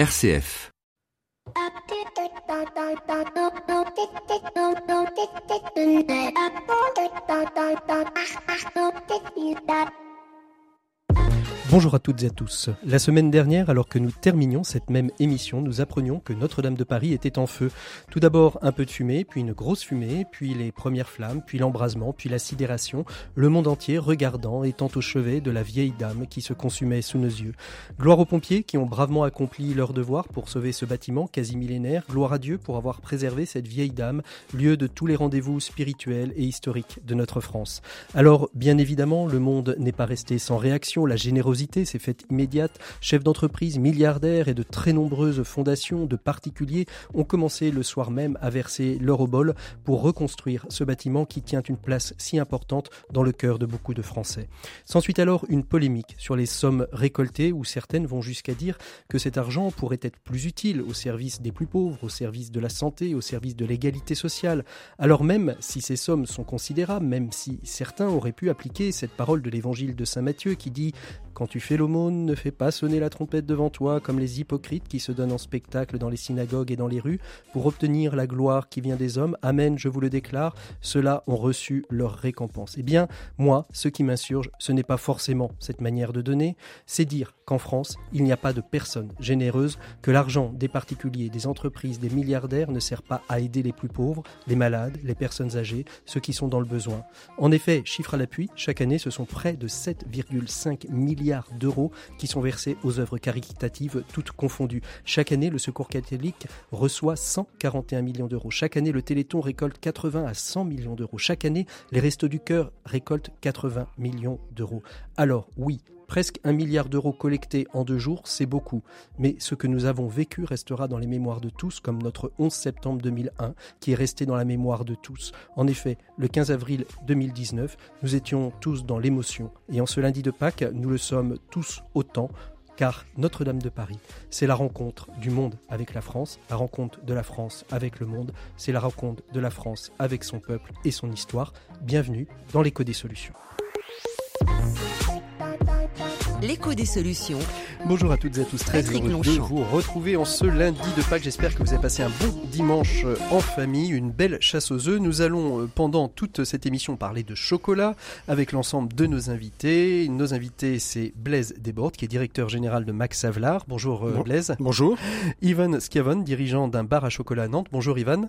RCF. Bonjour à toutes et à tous. La semaine dernière, alors que nous terminions cette même émission, nous apprenions que Notre-Dame de Paris était en feu. Tout d'abord un peu de fumée, puis une grosse fumée, puis les premières flammes, puis l'embrasement, puis la sidération, le monde entier regardant, étant au chevet de la vieille dame qui se consumait sous nos yeux. Gloire aux pompiers qui ont bravement accompli leur devoir pour sauver ce bâtiment quasi millénaire. Gloire à Dieu pour avoir préservé cette vieille dame, lieu de tous les rendez-vous spirituels et historiques de notre France. Alors, bien évidemment, le monde n'est pas resté sans réaction. La générosité s'est faite immédiate. Chefs d'entreprise, milliardaires et de très nombreuses fondations de particuliers ont commencé le soir même à verser leur obol pour reconstruire ce bâtiment qui tient une place si importante dans le cœur de beaucoup de Français. S'ensuit alors une polémique sur les sommes récoltées où certaines vont jusqu'à dire que cet argent pourrait être plus utile au service des plus pauvres, au service de la santé, au service de l'égalité sociale. Alors même si ces sommes sont considérables, même si certains auraient pu appliquer cette parole de l'évangile de Saint Matthieu qui dit quand tu fais l'aumône, ne fais pas sonner la trompette devant toi comme les hypocrites qui se donnent en spectacle dans les synagogues et dans les rues pour obtenir la gloire qui vient des hommes. Amen, je vous le déclare, ceux-là ont reçu leur récompense. Eh bien, moi, ce qui m'insurge, ce n'est pas forcément cette manière de donner, c'est dire qu'en France, il n'y a pas de personnes généreuses, que l'argent des particuliers, des entreprises, des milliardaires ne sert pas à aider les plus pauvres, les malades, les personnes âgées, ceux qui sont dans le besoin. En effet, chiffre à l'appui, chaque année, ce sont près de 7,5 milliards d'euros qui sont versés aux œuvres caritatives toutes confondues. Chaque année, le Secours catholique reçoit 141 millions d'euros. Chaque année, le Téléthon récolte 80 à 100 millions d'euros. Chaque année, les Restos du Cœur récoltent 80 millions d'euros. Alors oui, Presque un milliard d'euros collectés en deux jours, c'est beaucoup. Mais ce que nous avons vécu restera dans les mémoires de tous, comme notre 11 septembre 2001, qui est resté dans la mémoire de tous. En effet, le 15 avril 2019, nous étions tous dans l'émotion. Et en ce lundi de Pâques, nous le sommes tous autant car Notre-Dame de Paris, c'est la rencontre du monde avec la France, la rencontre de la France avec le monde, c'est la rencontre de la France avec son peuple et son histoire. Bienvenue dans l'écho des solutions l'écho des solutions. Bonjour à toutes et à tous, très heureux de vous retrouver en ce lundi de Pâques. J'espère que vous avez passé un bon dimanche en famille, une belle chasse aux œufs. Nous allons euh, pendant toute cette émission parler de chocolat avec l'ensemble de nos invités. Nos invités, c'est Blaise Desbordes, qui est directeur général de Max Savlar. Bonjour euh, Blaise. Bonjour. Ivan Schiavon, dirigeant d'un bar à chocolat à Nantes. Bonjour Ivan.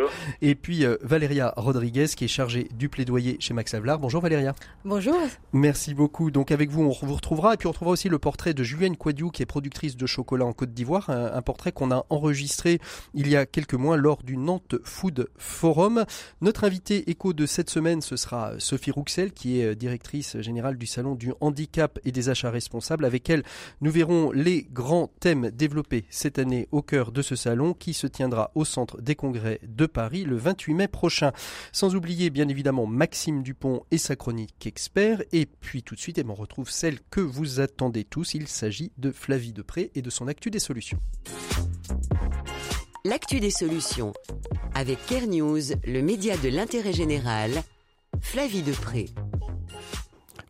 Bonjour. Et puis euh, Valéria Rodriguez qui est chargée du plaidoyer chez Max Havelaar. Bonjour Valéria. Bonjour. Merci beaucoup. Donc avec vous, on vous retrouvera. Et puis on retrouvera aussi le portrait de Julienne Quadiou qui est productrice de chocolat en Côte d'Ivoire. Un, portrait qu'on a enregistré il y a quelques mois lors du Nantes Food Forum. Notre invité écho de cette semaine, ce sera Sophie Rouxel qui est euh, directrice générale du Salon du Handicap et des Achats Responsables. Avec elle, nous verrons les grands thèmes développés cette année au cœur de ce salon qui se tiendra au Centre des Congrès de Paris le 28 mai prochain. Sans oublier bien évidemment Maxime Dupont et sa chronique expert. Et puis tout de suite, on retrouve celle que vous attendez tous. Il s'agit de Flavie Depré et de son Actu des solutions. L'actu des solutions. Avec Care News, le média de l'intérêt général, Flavie Depré.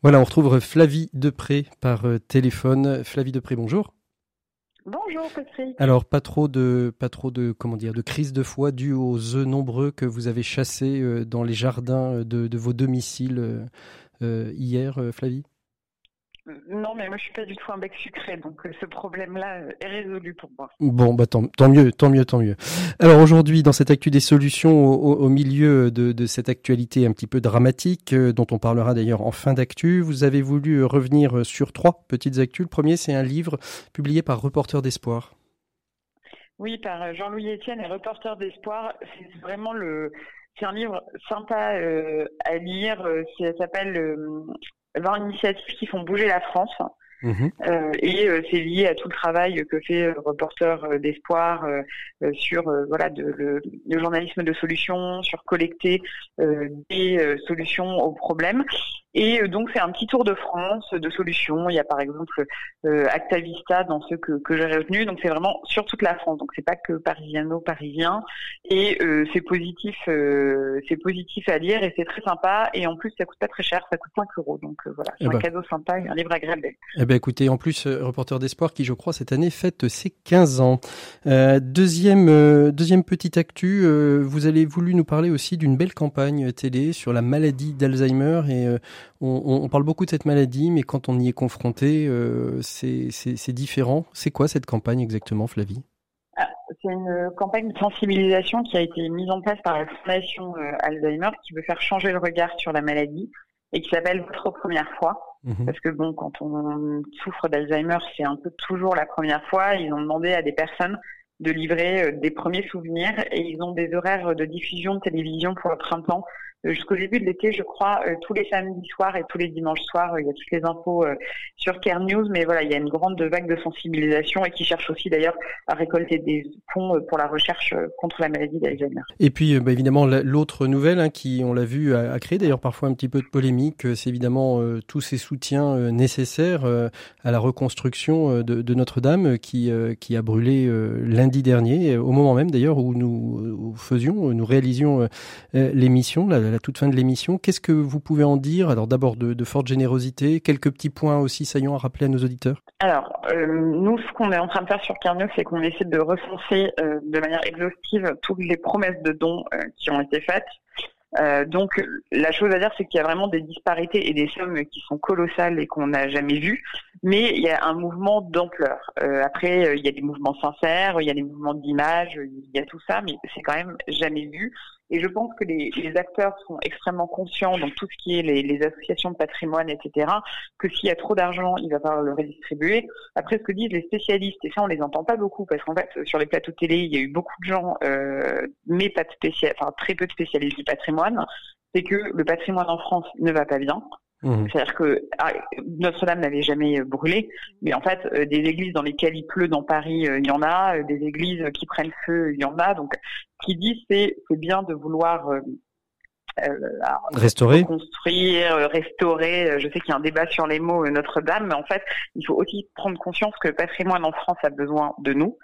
Voilà, on retrouve Flavie Depré par euh, téléphone. Flavie Depré, bonjour. Bonjour Patrick. Alors pas trop de pas trop de comment dire de crise de foi due aux œufs nombreux que vous avez chassés euh, dans les jardins de, vos domiciles euh, hier, Flavie? Non, mais moi je suis pas du tout un bec sucré, donc euh, ce problème-là euh, est résolu pour moi. Bon, bah tant, mieux, tant mieux, tant mieux. Alors aujourd'hui, dans cette actu des solutions, au, milieu de, cette actualité un petit peu dramatique, euh, dont on parlera d'ailleurs en fin d'actu, vous avez voulu revenir sur trois petites actus. Le premier, c'est un livre publié par Reporter d'Espoir. Oui, par Jean-Louis Etienne et Reporter d'Espoir. C'est vraiment le, c'est un livre sympa à lire. Ça s'appelle 20 initiatives qui font bouger la France. Mhm. Euh, et euh, c'est lié à tout le travail que fait le reporter d'espoir euh, sur voilà de, le, journalisme de solutions, sur collecter des solutions aux problèmes. Et donc c'est un petit tour de France de solutions. Il y a par exemple Actavista dans ceux que, que j'ai retenus. Donc c'est vraiment sur toute la France. Donc c'est pas que parisiano-parisien. Et c'est positif, c'est positif à lire et c'est très sympa. Et en plus ça coûte pas très cher, ça coûte 5 euros. Donc voilà, c'est eh un ben. cadeau sympa et un livre agréable. Eh ben écoutez, en plus Reporter d'espoir qui je crois cette année fête ses 15 ans. deuxième deuxième petite actu, vous avez voulu nous parler aussi d'une belle campagne télé sur la maladie d'Alzheimer et euh, on, parle beaucoup de cette maladie, mais quand on y est confronté, euh, c'est différent. C'est quoi cette campagne exactement, Flavie? Ah, c'est une campagne de sensibilisation qui a été mise en place par la Fondation euh, Alzheimer qui veut faire changer le regard sur la maladie et qui s'appelle Votre première fois. Mhm. Parce que bon, quand on souffre d'Alzheimer, c'est un peu toujours la première fois. Ils ont demandé à des personnes de livrer des premiers souvenirs et ils ont des horaires de diffusion de télévision pour le printemps euh, jusqu'au début de l'été, je crois, euh, tous les samedis soirs et tous les dimanches soirs, euh, il y a toutes les infos sur Care News. Mais voilà, il y a une grande vague de sensibilisation et qui cherche aussi d'ailleurs à récolter des fonds pour la recherche contre la maladie d'Alzheimer. Et puis, bah, évidemment, l'autre nouvelle hein, qui, on l'a vu, a, créé d'ailleurs parfois un petit peu de polémique, c'est évidemment tous ces soutiens nécessaires à la reconstruction de, Notre-Dame qui, qui a brûlé lundi dernier, au moment même d'ailleurs où nous faisions, nous réalisions l'émission toute fin de l'émission. Qu'est-ce que vous pouvez en dire Alors d'abord de, forte générosité, quelques petits points aussi saillants à rappeler à nos auditeurs? Alors euh, nous, ce qu'on est en train de faire sur Carnot, c'est qu'on essaie de recenser euh, de manière exhaustive toutes les promesses de dons euh, qui ont été faites. donc la chose à dire, c'est qu'il y a vraiment des disparités et des sommes qui sont colossales et qu'on n'a jamais vues, mais il y a un mouvement d'ampleur. après, il y a des mouvements sincères, il y a des mouvements d'image, il y a tout ça, mais c'est quand même jamais vu. Et je pense que les, acteurs sont extrêmement conscients, donc tout ce qui est les, les associations de patrimoine, etc., que s'il y a trop d'argent, il va falloir le redistribuer. Après, ce que disent les spécialistes, et ça on les entend pas beaucoup, parce qu'en fait, sur les plateaux télé, il y a eu beaucoup de gens, euh, mais pas de spécial, enfin très peu de spécialistes du patrimoine, c'est que le patrimoine en France ne va pas bien. Mmh. C'est-à-dire que ah, Notre-Dame n'avait jamais euh, brûlé, mais en fait, euh, des églises dans lesquelles il pleut dans Paris, euh, il y en a, des églises qui prennent feu, il y en a. Donc, ce qu'il dit, c'est c'est bien de vouloir restaurer, construire, restaurer. Je sais qu'il y a un débat sur les mots Notre-Dame, mais en fait, il faut aussi prendre conscience que le patrimoine en France a besoin de nous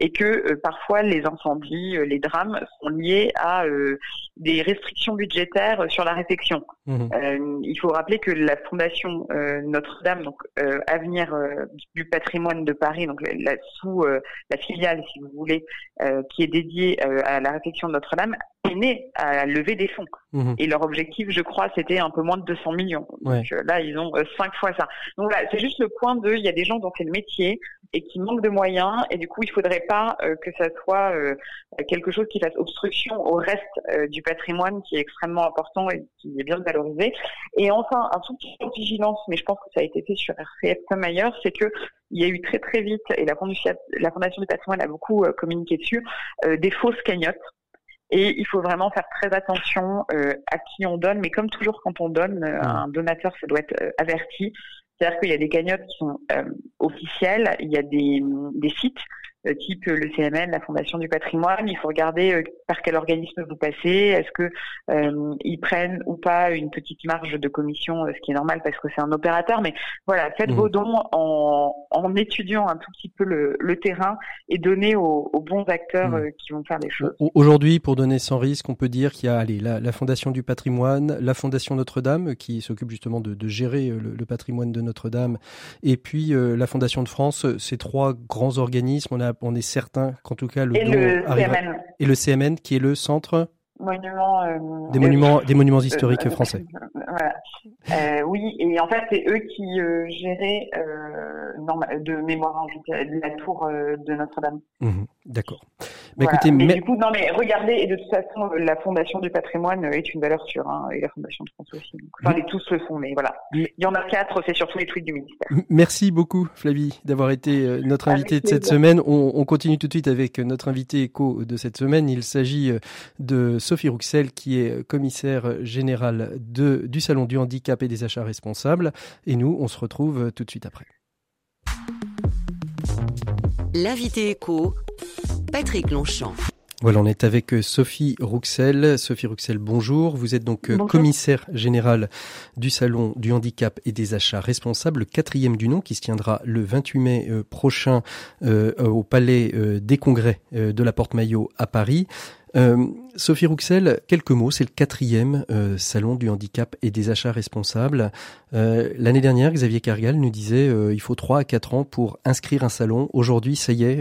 et que euh, parfois les incendies, euh, les drames sont liés à euh, des restrictions budgétaires sur la réfection. Mmh. il faut rappeler que la fondation Notre-Dame, donc Avenir du patrimoine de Paris, donc la, sous la filiale, si vous voulez, qui est dédiée à la réfection de Notre-Dame, est née à lever des fonds. Mmh. Et leur objectif, je crois, c'était un peu moins de 200 millions. Donc là, ils ont cinq fois ça. Donc là, c'est juste le point de, il y a des gens dont c'est le métier et qui manquent de moyens, et du coup, il faudrait pas euh, que ça soit euh, quelque chose qui fasse obstruction au reste euh, du patrimoine qui est extrêmement important et qui est bien valorisé. Et enfin, un tout petit peu de vigilance, mais je pense que ça a été fait sur RCF comme ailleurs, c'est que il y a eu très très vite, et la, la Fondation du patrimoine a beaucoup communiqué dessus, des fausses cagnottes. Et il faut vraiment faire très attention à qui on donne, mais comme toujours quand on donne, mmh. un donateur, ça doit être averti. C'est-à-dire qu'il y a des cagnottes qui sont officielles, il y a des, des sites euh, type euh, le CMN, la Fondation du patrimoine. Il faut regarder euh, par quel organisme vous passez. Est-ce que ils prennent ou pas une petite marge de commission, ce qui est normal parce que c'est un opérateur. Mais voilà, faites mmh. vos dons en, en, étudiant un tout petit peu le, le terrain et donnez aux, aux bons acteurs mmh. qui vont faire des choses. Aujourd'hui, pour donner sans risque, on peut dire qu'il y a allez, la, la, Fondation du patrimoine, la Fondation Notre-Dame qui s'occupe justement de, de gérer le, le, patrimoine de Notre-Dame, et puis la Fondation de France. Ces trois grands organismes, on a on est certain qu'en tout cas le et le CMN. Et le CMN qui est le centre Monument, euh, des monuments, des monuments historiques euh, français. Voilà. oui, et en fait, c'est eux qui géraient de mémoire de la tour de Notre-Dame. Mmh d'accord. Mais écoutez, mais, du coup, non, mais regardez, et de toute façon, la Fondation du patrimoine est une valeur sûre, hein, et la Fondation de France aussi. enfin, les tous le sont, mais voilà. Il y en a quatre, c'est surtout les tweets du ministère. Merci beaucoup, Flavie, d'avoir été notre invitée de cette semaine. On, on, continue tout de suite avec notre invité éco de cette semaine. Il s'agit de Sophie Rouxel, qui est commissaire générale de, du Salon du handicap et des achats responsables. Et nous, on se retrouve tout de suite après. L'invité éco, Patrick Longchamp. Voilà, on est avec euh, Sophie Rouxel. Sophie Rouxel, bonjour. Vous êtes donc euh, commissaire générale du Salon du handicap et des achats responsables, le quatrième du nom, qui se tiendra le 28 mai euh, prochain au Palais des Congrès de la Porte-Maillot à Paris. Euh, Sophie Rouxel, quelques mots. C'est le quatrième euh, salon du handicap et des achats responsables. Euh, l'année dernière, Xavier Cargal nous disait il faut trois à quatre ans pour inscrire un salon. Aujourd'hui, ça y est,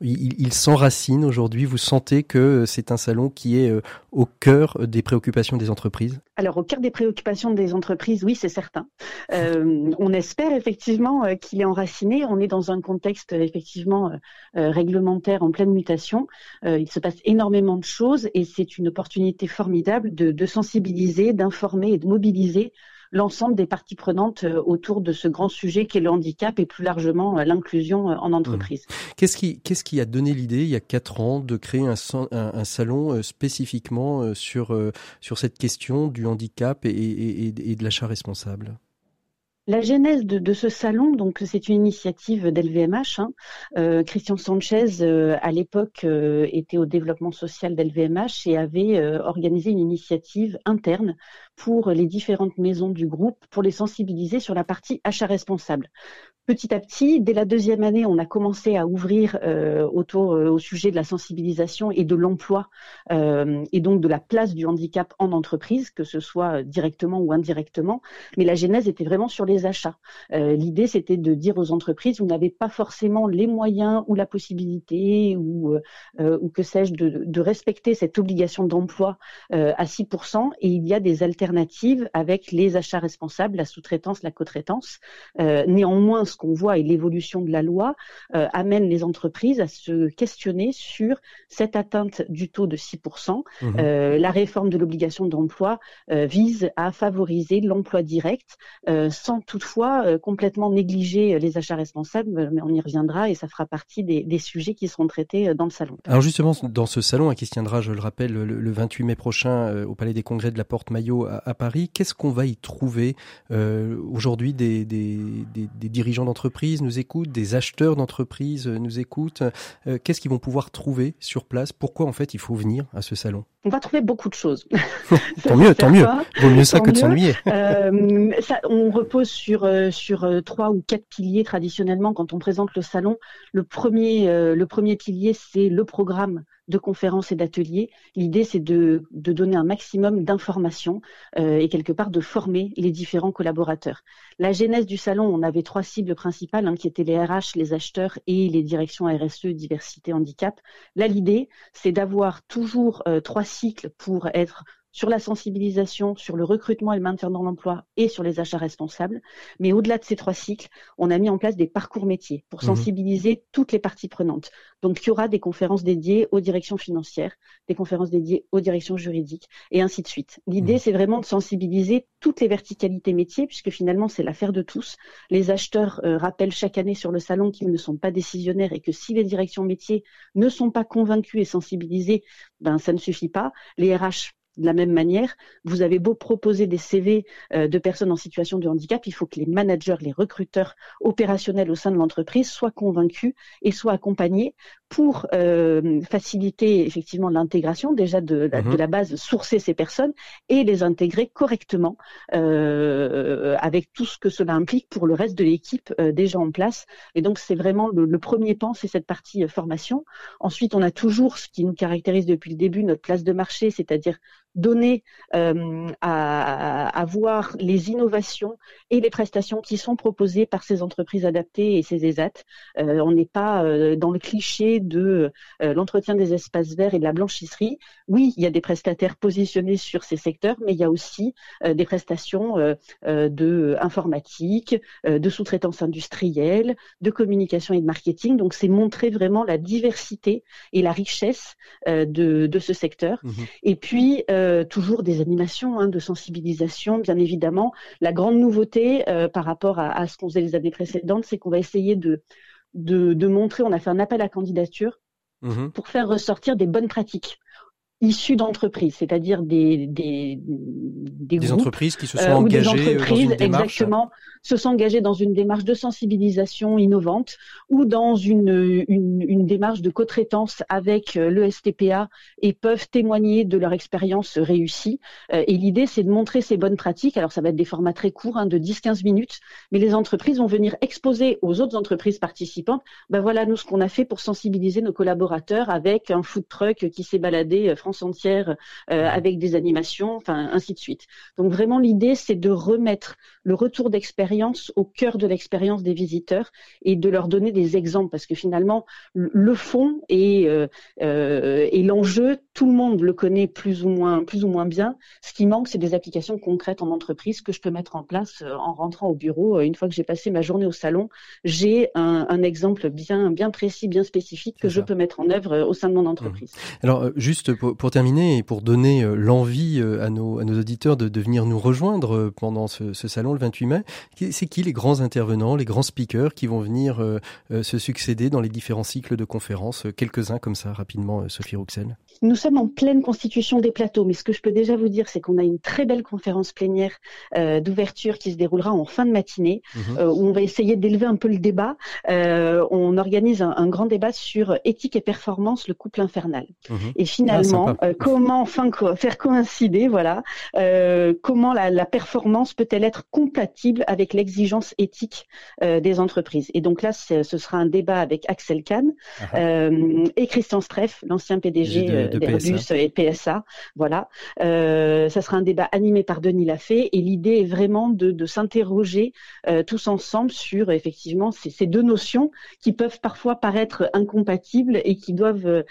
il, il s'enracine. Aujourd'hui, vous sentez que c'est un salon qui est au cœur des préoccupations des entreprises? Alors, au cœur des préoccupations des entreprises, oui, c'est certain. on espère effectivement qu'il est enraciné. On est dans un contexte effectivement réglementaire en pleine mutation. il se passe énormément de chose et c'est une opportunité formidable de, sensibiliser, d'informer et de mobiliser l'ensemble des parties prenantes euh, autour de ce grand sujet qu'est le handicap et plus largement euh, l'inclusion euh, en entreprise. Mmh. Qu'est-ce qui, qu'est-ce qui a donné l'idée il y a quatre ans de créer un, un, salon spécifiquement sur, sur cette question du handicap et de l'achat responsable? La genèse de, ce salon, donc c'est une initiative d'LVMH. Hein. Euh, Christian Sanchez, euh, à l'époque, euh, était au développement social d'LVMH et avait organisé une initiative interne pour les différentes maisons du groupe pour les sensibiliser sur la partie achat responsable petit à petit, dès la deuxième année, on a commencé à ouvrir euh, autour euh, au sujet de la sensibilisation et de l'emploi euh, et donc de la place du handicap en entreprise, que ce soit directement ou indirectement. Mais la genèse était vraiment sur les achats. L'idée, c'était de dire aux entreprises, vous n'avez pas forcément les moyens ou la possibilité ou, ou que sais-je de, de, respecter cette obligation d'emploi à 6%, et il y a des alternatives avec les achats responsables, la sous-traitance, la co-traitance. néanmoins, ce qu'on voit et l'évolution de la loi euh, amène les entreprises à se questionner sur cette atteinte du taux de 6%. Mmh. Euh, la réforme de l'obligation d'emploi euh, vise à favoriser l'emploi direct sans toutefois complètement négliger les achats responsables, mais on y reviendra et ça fera partie des, sujets qui seront traités dans le salon. Alors justement, dans ce salon hein, qui se tiendra, je le rappelle, le, 28 mai prochain au Palais des Congrès de la Porte À, Paris, qu'est-ce qu'on va y trouver aujourd'hui des, des, des dirigeants d'entreprises nous écoutent, des acheteurs d'entreprises nous écoutent. Euh, qu'est-ce qu'ils vont pouvoir trouver sur place? Pourquoi en fait il faut venir à ce salon? On va trouver beaucoup de choses. tant mieux, tant mieux. Vaut mieux ça que de s'ennuyer. Euh, on repose sur euh, sur trois ou quatre piliers traditionnellement quand on présente le salon. Le premier le premier pilier c'est le programme de conférences et d'ateliers. L'idée, c'est de, donner un maximum d'informations euh, et quelque part de former les différents collaborateurs. La genèse du salon, on avait trois cibles principales, hein, qui étaient les RH, les acheteurs et les directions RSE, diversité, handicap. Là, l'idée, c'est d'avoir toujours euh, trois cycles pour être sur la sensibilisation, sur le recrutement et le maintien dans l'emploi et sur les achats responsables. Mais au-delà de ces trois cycles, on a mis en place des parcours métiers pour mhm. sensibiliser toutes les parties prenantes. Donc, il y aura des conférences dédiées aux directions financières, des conférences dédiées aux directions juridiques et ainsi de suite. L'idée, mhm. c'est vraiment de sensibiliser toutes les verticalités métiers puisque finalement, c'est l'affaire de tous. Les acheteurs euh, rappellent chaque année sur le salon qu'ils ne sont pas décisionnaires et que si les directions métiers ne sont pas convaincus et sensibilisés, ben, ça ne suffit pas. Les RH de la même manière, vous avez beau proposer des CV euh, de personnes en situation de handicap, il faut que les managers, les recruteurs opérationnels au sein de l'entreprise soient convaincus et soient accompagnés pour euh, faciliter effectivement l'intégration déjà de, de, mhm. la base, sourcer ces personnes et les intégrer correctement euh, avec tout ce que cela implique pour le reste de l'équipe déjà en place. Et donc c'est vraiment le, le, premier pan, c'est cette partie formation. Ensuite, on a toujours ce qui nous caractérise depuis le début, notre place de marché, c'est-à-dire donner euh, à, voir les innovations et les prestations qui sont proposées par ces entreprises adaptées et ces ESAT. Euh, on n'est pas euh, dans le cliché de l'entretien des espaces verts et de la blanchisserie. Oui, il y a des prestataires positionnés sur ces secteurs, mais il y a aussi des prestations de informatique, de sous-traitance industrielle, de communication et de marketing. Donc, c'est montrer vraiment la diversité et la richesse de, ce secteur. Mmh et puis, euh, toujours des animations hein, de sensibilisation, bien évidemment. La grande nouveauté euh, par rapport à, ce qu'on faisait les années précédentes, c'est qu'on va essayer de, de, montrer, on a fait un appel à candidature mmh pour faire ressortir des bonnes pratiques issus d'entreprises, c'est-à-dire des des, des, des entreprises qui se sont engagées des entreprises, dans une démarche. exactement se sont engagés dans une démarche de sensibilisation innovante ou dans une, une, une démarche de co-traitance avec euh, le STPA et peuvent témoigner de leur expérience réussie. Euh, et l'idée, c'est de montrer ces bonnes pratiques. Alors, ça va être des formats très courts, hein, de 10-15 minutes, mais les entreprises vont venir exposer aux autres entreprises participantes, ben voilà, nous, ce qu'on a fait pour sensibiliser nos collaborateurs avec un food truck qui s'est baladé euh, France entière euh, avec des animations, enfin, ainsi de suite. Donc, vraiment, l'idée, c'est de remettre le retour d'expérience au cœur de l'expérience des visiteurs et de leur donner des exemples parce que finalement le fond et, euh, euh, et l'enjeu, tout le monde le connaît plus ou moins plus ou moins bien. Ce qui manque, c'est des applications concrètes en entreprise que je peux mettre en place en rentrant au bureau. Une fois que j'ai passé ma journée au salon, j'ai un, un, exemple bien bien précis, bien spécifique que je peux mettre en œuvre au sein de mon entreprise. Mmh. Alors juste pour, pour, terminer et pour donner l'envie à nos, à nos auditeurs de, venir nous rejoindre pendant ce, ce salon le 28 mai, c'est qui les grands intervenants, les grands speakers qui vont venir euh, euh, se succéder dans les différents cycles de conférences euh, Quelques-uns comme ça, rapidement, Sophie Rouxel? Nous sommes en pleine constitution des plateaux, mais ce que je peux déjà vous dire, c'est qu'on a une très belle conférence plénière d'ouverture qui se déroulera en fin de matinée, mhm. où on va essayer d'élever un peu le débat. on organise un, grand débat sur éthique et performance, le couple infernal. Mhm. Et finalement, ah, comment enfin faire coïncider, voilà, comment la, la performance peut-elle être compatible avec l'exigence éthique euh, des entreprises. Et donc là, ce sera un débat avec Axel Kahn uh-huh. euh, et Christian Streff, l'ancien PDG euh, d'Airbus et PSA. Voilà, euh, ça sera un débat animé par Denis Lafay et l'idée est vraiment de, de s'interroger euh, tous ensemble sur effectivement ces, ces, deux notions qui peuvent parfois paraître incompatibles et qui doivent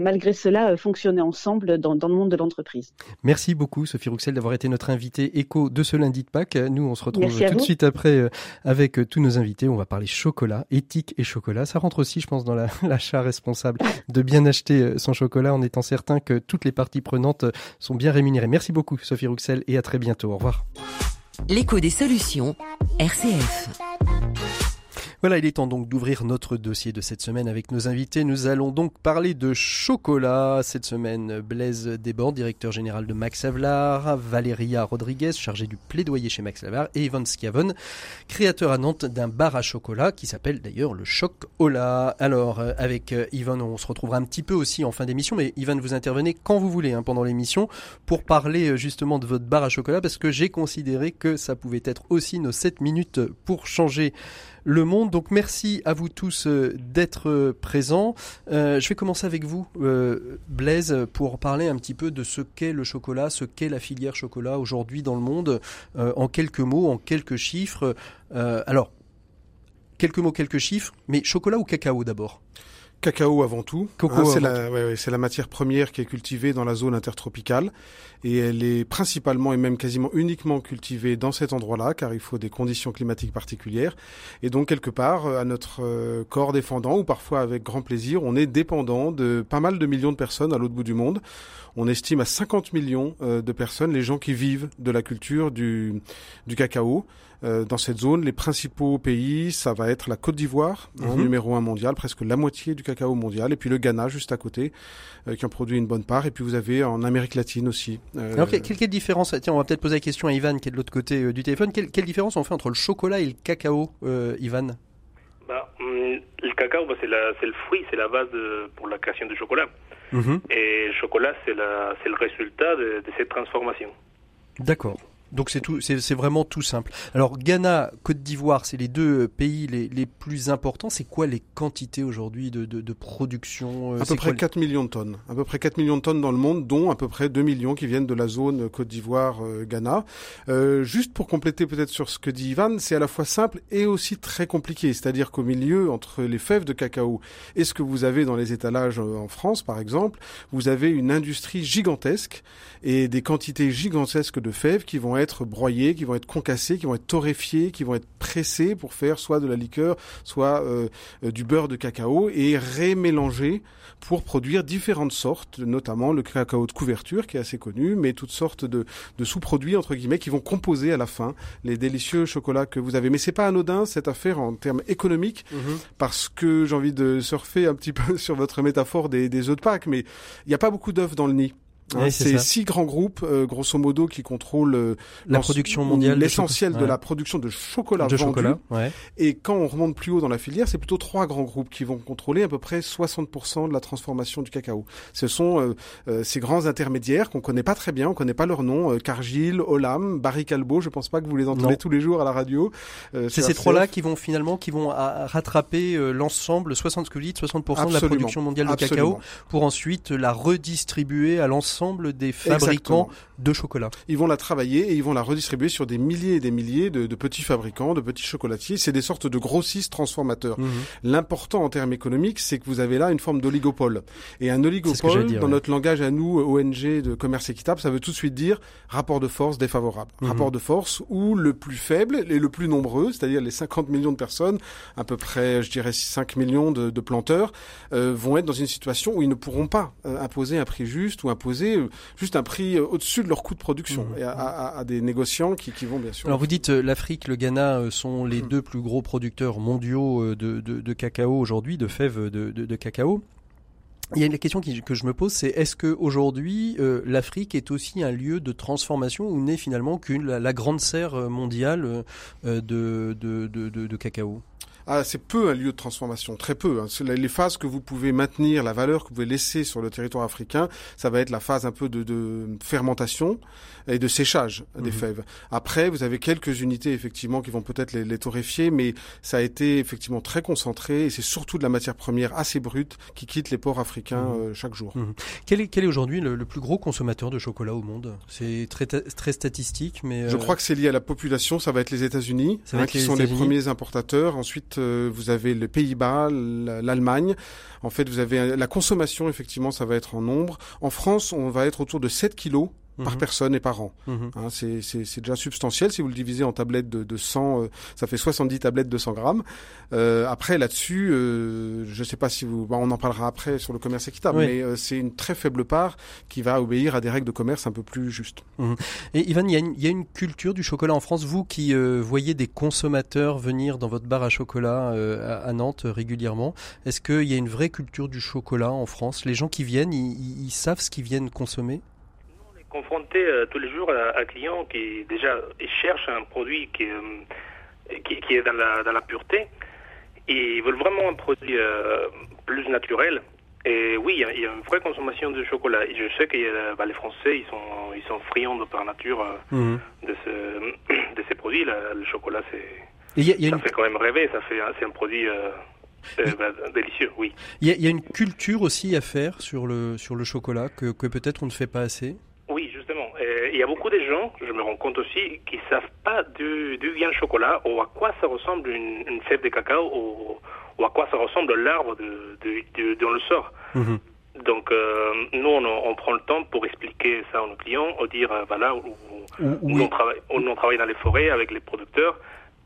malgré cela fonctionner ensemble dans, dans le monde de l'entreprise. Merci beaucoup Sophie Rouxel d'avoir été notre invitée écho de ce lundi de Pâques. Nous, on se retrouve tout de suite après euh, avec euh, tous nos invités. On va parler chocolat, éthique et chocolat. Ça rentre aussi, je pense, dans l'achat responsable de bien acheter euh, son chocolat en étant certain que toutes les parties prenantes sont bien rémunérées. Merci beaucoup, Sophie Rouxel, et à très bientôt. Au revoir. L'écho des solutions, RCF. Voilà, il est temps donc d'ouvrir notre dossier de cette semaine avec nos invités. Nous allons donc parler de chocolat. Cette semaine, Blaise Desbordes, directeur général de Max Havelaar, Valéria Rodriguez, chargée du plaidoyer chez Max Havelaar, et Yvan Schiavon, créateur à Nantes d'un bar à chocolat qui s'appelle d'ailleurs le Choc Ola. Alors, euh, avec euh, Yvan, on se retrouvera un petit peu aussi en fin d'émission, mais Yvan, vous intervenez quand vous voulez hein, pendant l'émission pour parler euh, justement de votre bar à chocolat parce que j'ai considéré que ça pouvait être aussi nos 7 minutes pour changer le monde. Donc merci à vous tous euh, d'être euh, présents. Euh, je vais commencer avec vous, Blaise, pour parler un petit peu de ce qu'est le chocolat, ce qu'est la filière chocolat aujourd'hui dans le monde, en quelques mots, en quelques chiffres. alors, quelques mots, quelques chiffres, mais chocolat ou cacao d'abord? Cacao avant tout. Hein, c'est la, ouais, ouais, la, matière première qui est cultivée dans la zone intertropicale et elle est principalement et même quasiment uniquement cultivée dans cet endroit-là car il faut des conditions climatiques particulières et donc quelque part à notre euh, corps défendant ou parfois avec grand plaisir on est dépendant de pas mal de millions de personnes à l'autre bout du monde. On estime à 50 millions euh, de personnes les gens qui vivent de la culture du, du cacao. Euh, dans cette zone, les principaux pays, ça va être la Côte d'Ivoire, hein, mhm. numéro un mondial, presque la moitié du cacao mondial, et puis le Ghana juste à côté, euh, qui en produit une bonne part, et puis vous avez en Amérique latine aussi. Euh... Alors quelle, quelle, différence Tiens, on va peut-être poser la question à Ivan qui est de l'autre côté euh, du téléphone. Quelle, quelle, différence on fait entre le chocolat et le cacao, Ivan? Bah, hum, Le cacao, bah, c'est le fruit, c'est la base de, pour la création du chocolat. Mhm. Et le chocolat, c'est le résultat de, de cette transformation. D'accord. Donc c'est tout, c'est vraiment tout simple. Alors Ghana, Côte d'Ivoire, c'est les deux pays les, les plus importants. C'est quoi les quantités aujourd'hui de, de, de, production euh, À peu près 4 millions de tonnes. À peu près 4 millions de tonnes dans le monde, dont à peu près 2 millions qui viennent de la zone Côte d'Ivoire-Ghana. Euh, juste pour compléter peut-être sur ce que dit Ivan, c'est à la fois simple et aussi très compliqué. C'est-à-dire qu'au milieu, entre les fèves de cacao et ce que vous avez dans les étalages euh, en France, par exemple, vous avez une industrie gigantesque et des quantités gigantesques de fèves qui vont être broyés, qui vont être concassés, qui vont être torréfiés, qui vont être pressés pour faire soit de la liqueur, soit euh, euh, du beurre de cacao et rémélangés pour produire différentes sortes, notamment le cacao de couverture qui est assez connu, mais toutes sortes de, de sous-produits entre guillemets qui vont composer à la fin les délicieux chocolats que vous avez. Mais c'est pas anodin cette affaire en termes économiques mhm. parce que j'ai envie de surfer un petit peu sur votre métaphore des, des œufs de Pâques, mais il n'y a pas beaucoup d'œufs dans le nid. C'est six grands groupes, euh, grosso modo, qui contrôlent euh, la production mondiale, l'essentiel de, la production de chocolat de vendu. Chocolat, Et quand on remonte plus haut dans la filière, c'est plutôt trois grands groupes qui vont contrôler à peu près 60% de la transformation du cacao. Ce sont euh, ces grands intermédiaires qu'on connaît pas très bien, on connaît pas leur nom, Cargill, Olam, Barry Callebaut. Je pense pas que vous les entendez tous les jours à la radio. c'est ces trois-là qui vont finalement qui vont rattraper l'ensemble, 60 60% de la production mondiale de cacao, pour ensuite la redistribuer à l'ensemble des fabricants de chocolat. Ils vont la travailler et ils vont la redistribuer sur des milliers et des milliers de, petits fabricants, de petits chocolatiers. C'est des sortes de grossistes transformateurs. Mhm. L'important en termes économiques, c'est que vous avez là une forme d'oligopole. Et un oligopole, dans notre langage à nous, ONG de commerce équitable, ça veut tout de suite dire rapport de force défavorable. Mhm. Rapport de force où le plus faible et le plus nombreux, c'est-à-dire les 50 millions de personnes, à peu près, je dirais 5 millions de, planteurs, euh, vont être dans une situation où ils ne pourront pas euh, imposer un prix juste ou imposer euh, juste un prix euh, au-dessus de leur coût de production mmh. et à, des négociants qui, vont bien sûr. Alors vous dites euh, l'Afrique, le Ghana sont les mmh. deux plus gros producteurs mondiaux de, cacao aujourd'hui, de fèves de, cacao. Il y a une question que je me pose, c'est est-ce que aujourd'hui l'Afrique est aussi un lieu de transformation ou n'est finalement qu'une la, grande serre mondiale de, de, cacao? Ah, c'est peu un lieu de transformation, très peu. Hein. Les phases que vous pouvez maintenir, la valeur que vous pouvez laisser sur le territoire africain, ça va être la phase un peu de, de fermentation et de séchage des mhm. fèves. Après, vous avez quelques unités effectivement qui vont peut-être les, les, torréfier, mais ça a été effectivement très concentré et c'est surtout de la matière première assez brute qui quitte les ports africains mhm. euh, chaque jour. Mhm. Quel est, quel est aujourd'hui le, plus gros consommateur de chocolat au monde? C'est très, très statistique, mais... Je euh, crois que c'est lié à la population, ça va être les États-Unis, hein, qui sont les premiers importateurs. Ensuite, vous avez les Pays-Bas, l'Allemagne. En fait, vous avez la consommation, effectivement, ça va être en nombre. En France, on va être autour de 7 kilos par mhm. personne et par an. Mhm. Hein, c'est déjà substantiel. Si vous le divisez en tablettes de, de 100, euh, ça fait 70 tablettes de 100 grammes. Euh, après, là-dessus, euh, je ne sais pas si vous... on en parlera après sur le commerce équitable, mais c'est une très faible part qui va obéir à des règles de commerce un peu plus justes. Mhm. Et Ivan, il y, y, a une culture du chocolat en France. Vous qui voyez des consommateurs venir dans votre bar à chocolat à, Nantes régulièrement, est-ce qu'il y a une vraie culture du chocolat en France? Les gens qui viennent, ils savent ce qu'ils viennent consommer? Confronté euh, tous les jours à un client qui déjà cherche un produit qui, euh, qui, qui, est dans la, dans la pureté et ils veulent vraiment un produit euh, plus naturel. Et oui, il y, a, une vraie consommation de chocolat. Et je sais que bah, les Français, ils sont, ils sont friands de par nature mhm. de, ce, de ces produits. le chocolat, c'est, ça fait quand même rêver. Ça fait, c'est un produit bah, délicieux, oui. Il y, a, une culture aussi à faire sur le, sur le chocolat que, que peut-être on ne fait pas assez il y a beaucoup de gens, je me rends compte aussi, qui savent pas d'où vient le chocolat ou à quoi ça ressemble une, une fève de cacao ou, à quoi ça ressemble l'arbre de, de, de, le sort. Mhm. Donc, euh, nous, on, prend le temps pour expliquer ça à nos clients, au dire, euh, voilà, où, où, on travaille, on travaille dans les forêts avec les producteurs.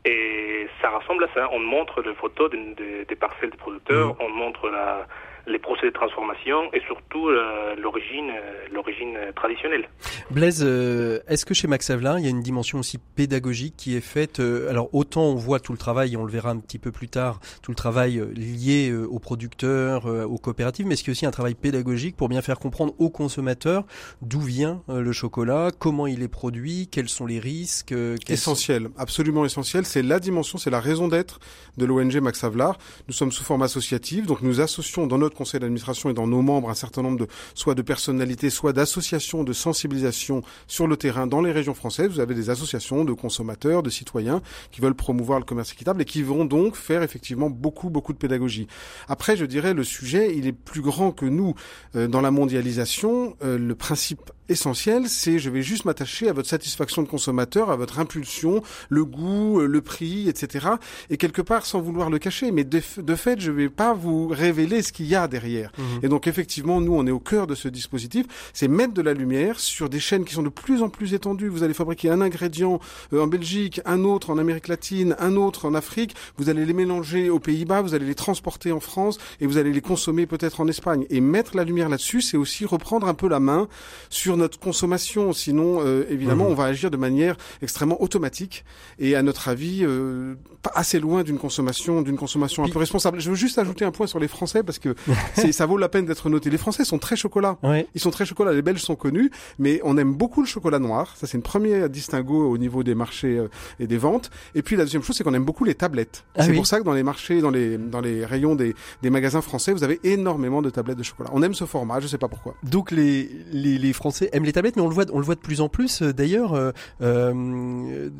Et ça ressemble à ça. On montre les photos des parcelles des producteurs, mhm. on montre la, les procédés de transformation et surtout euh, l'origine euh, l'origine traditionnelle. Blaise, euh, est-ce que chez Max Avelin, il y a une dimension aussi pédagogique qui est faite Alors autant on voit tout le travail, et on le verra un petit peu plus tard, tout le travail lié aux producteurs, aux coopératives, mais est-ce qu'il y a aussi un travail pédagogique pour bien faire comprendre aux consommateurs d'où vient le chocolat, comment il est produit, quels sont les risques Essentiel, absolument essentiel. C'est la dimension, c'est la raison d'être de l'ONG Max Havelaar. Nous sommes sous forme associative, donc nous associons dans notre conseil d'administration et dans nos membres un certain nombre de soit de personnalités, soit d'associations de sensibilisation sur le terrain dans les régions françaises. Vous avez des associations de consommateurs, de citoyens qui veulent promouvoir le commerce équitable et qui vont donc faire effectivement beaucoup beaucoup de pédagogie. Après, je dirais le sujet, il est plus grand que nous euh, dans la mondialisation. Euh, le principe essentiel, c'est je vais juste m'attacher à votre satisfaction de consommateur, à votre impulsion, le goût, le prix, etc. Et quelque part, sans vouloir le cacher, mais de, fait, je vais pas vous révéler ce qu'il y a derrière. Mhm. Et donc, effectivement, nous, on est au cœur de ce dispositif. C'est mettre de la lumière sur des chaînes qui sont de plus en plus étendues. Vous allez fabriquer un ingrédient euh, en Belgique, un autre en Amérique latine, un autre en Afrique. Vous allez les mélanger aux Pays-Bas, vous allez les transporter en France et vous allez les consommer peut-être en Espagne. Et mettre la lumière là-dessus, c'est aussi reprendre un peu la main sur notre consommation. Sinon, euh, évidemment, mhm. on va agir de manière extrêmement automatique et, à notre avis, euh, pas assez loin d'une consommation, d'une consommation un peu responsable. Je veux juste ajouter un point sur les Français parce que ça vaut la peine d'être noté. Les Français sont très chocolat. Ils sont très chocolat. Les Belges sont connus, mais on aime beaucoup le chocolat noir. Ça, c'est une première distinguo au niveau des marchés euh, et des ventes. Et puis la deuxième chose, c'est qu'on aime beaucoup les tablettes. Ah c'est pour ça que dans les marchés, dans les dans les rayons des, des magasins français, vous avez énormément de tablettes de chocolat. On aime ce format. Je sais pas pourquoi. Donc les les, les Français aiment les tablettes, mais on le voit on le voit de plus en plus. Euh, d'ailleurs, euh,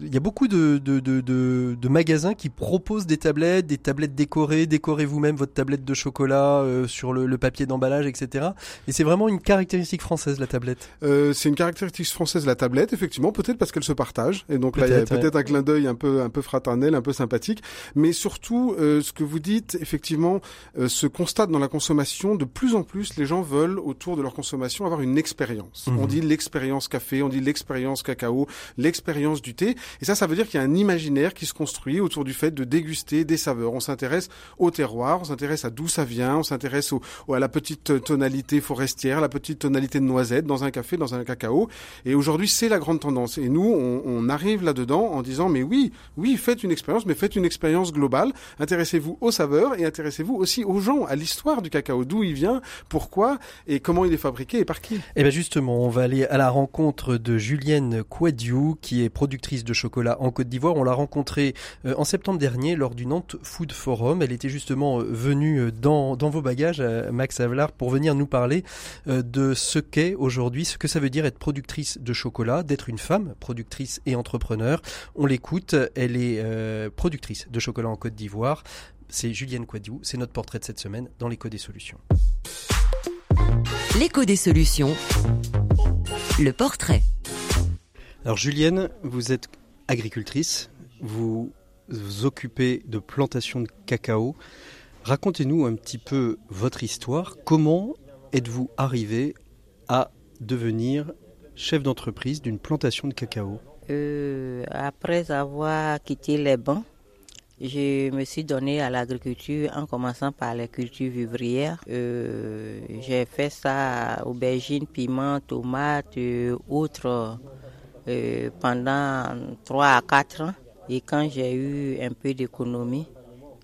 il y a beaucoup de de, de, de, de magasins qui proposent des tablettes, des tablettes décorées, décorez vous-même votre tablette de chocolat euh, sur le, papier d'emballage, etc. Et c'est vraiment une caractéristique française la tablette. Euh, c'est une caractéristique française la tablette, effectivement, peut-être parce qu'elle se partage. Et donc là, il y a peut-être un clin d'œil un peu un peu fraternel, un peu sympathique. Mais surtout, euh, ce que vous dites, effectivement, se constate dans la consommation. De plus en plus, les gens veulent autour de leur consommation avoir une expérience. Mhm. On dit l'expérience café, on dit l'expérience cacao, l'expérience du thé. Et ça, ça veut dire qu'il y a un imaginaire qui se construit autour du fait de déguster des saveurs. On s'intéresse au terroir, on s'intéresse à d'où ça vient, on s'intéresse au, à la petite tonalité forestière, la petite tonalité de noisette dans un café, dans un cacao. Et aujourd'hui, c'est la grande tendance. Et nous, on, on arrive là-dedans en disant, mais oui, oui, faites une expérience, mais faites une expérience globale. Intéressez-vous aux saveurs et intéressez-vous aussi aux gens, à l'histoire du cacao, d'où il vient, pourquoi et comment il est fabriqué et par qui. Et eh bien justement, on va aller à la rencontre de Julienne Quadiou, qui est productrice de chocolat en Côte d'Ivoire. On l'a rencontrée euh, en septembre dernier lors du Nantes Food Forum. Elle était justement euh, venue euh, dans, vos bagages, Max Avelard, pour venir nous parler de ce qu'est aujourd'hui, ce que ça veut dire être productrice de chocolat, d'être une femme productrice et entrepreneur. On l'écoute, elle est productrice de chocolat en Côte d'Ivoire. C'est Julienne Quadiou, c'est notre portrait de cette semaine dans l'écho des solutions. L'écho des solutions, le portrait. Alors Julienne, vous êtes agricultrice, vous vous occupez de plantation de cacao. Racontez-nous un petit peu votre histoire. Comment êtes-vous arrivé à devenir chef d'entreprise d'une plantation de cacao? Euh, Après avoir quitté les bancs, je me suis donné à l'agriculture en commençant par les cultures vivrières. Euh, j'ai fait ça aubergines, piments, tomates, euh, autres pendant 3 à 4 ans. Et quand j'ai eu un peu d'économie,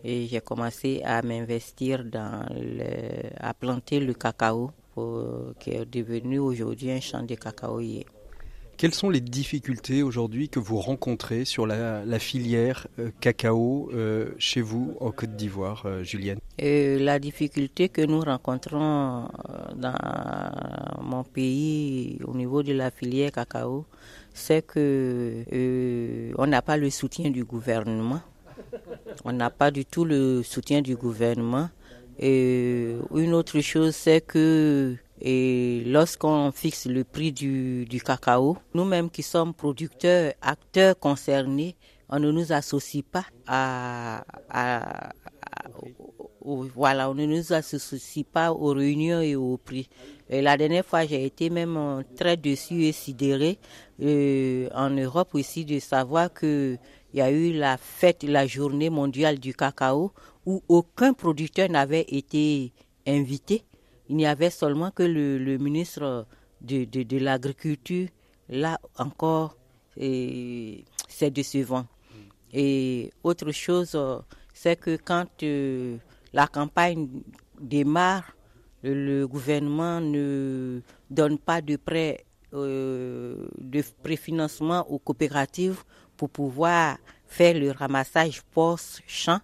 j'ai commencé à m'investir dans le, à planter le cacao qui est devenu aujourd'hui un champ de cacaoyer. Quelles sont les difficultés aujourd'hui que vous rencontrez sur la, filière euh, cacao euh, chez vous en Côte d'Ivoire, euh, Julienne? La difficulté que nous rencontrons dans mon pays au niveau de la filière cacao, c'est que on n'a pas le soutien du gouvernement. On n'a pas du tout le soutien du gouvernement. Et une autre chose, c'est que lorsqu'on fixe le prix du, cacao, nous-mêmes qui sommes producteurs, acteurs concernés, on ne nous associe pas à, voilà, on ne nous associe pas aux réunions et aux prix. Et la dernière fois, j'ai été même très dessus et sidéré euh, en Europe aussi de savoir que il y a eu la fête, la journée mondiale du cacao, où aucun producteur n'avait été invité. Il n'y avait seulement que le, ministre de, l'Agriculture. Là encore, c'est décevant. Et autre chose, c'est que quand euh, la campagne démarre, le gouvernement ne donne pas de prêt euh, de préfinancement aux coopératives pour pouvoir faire le ramassage post-champ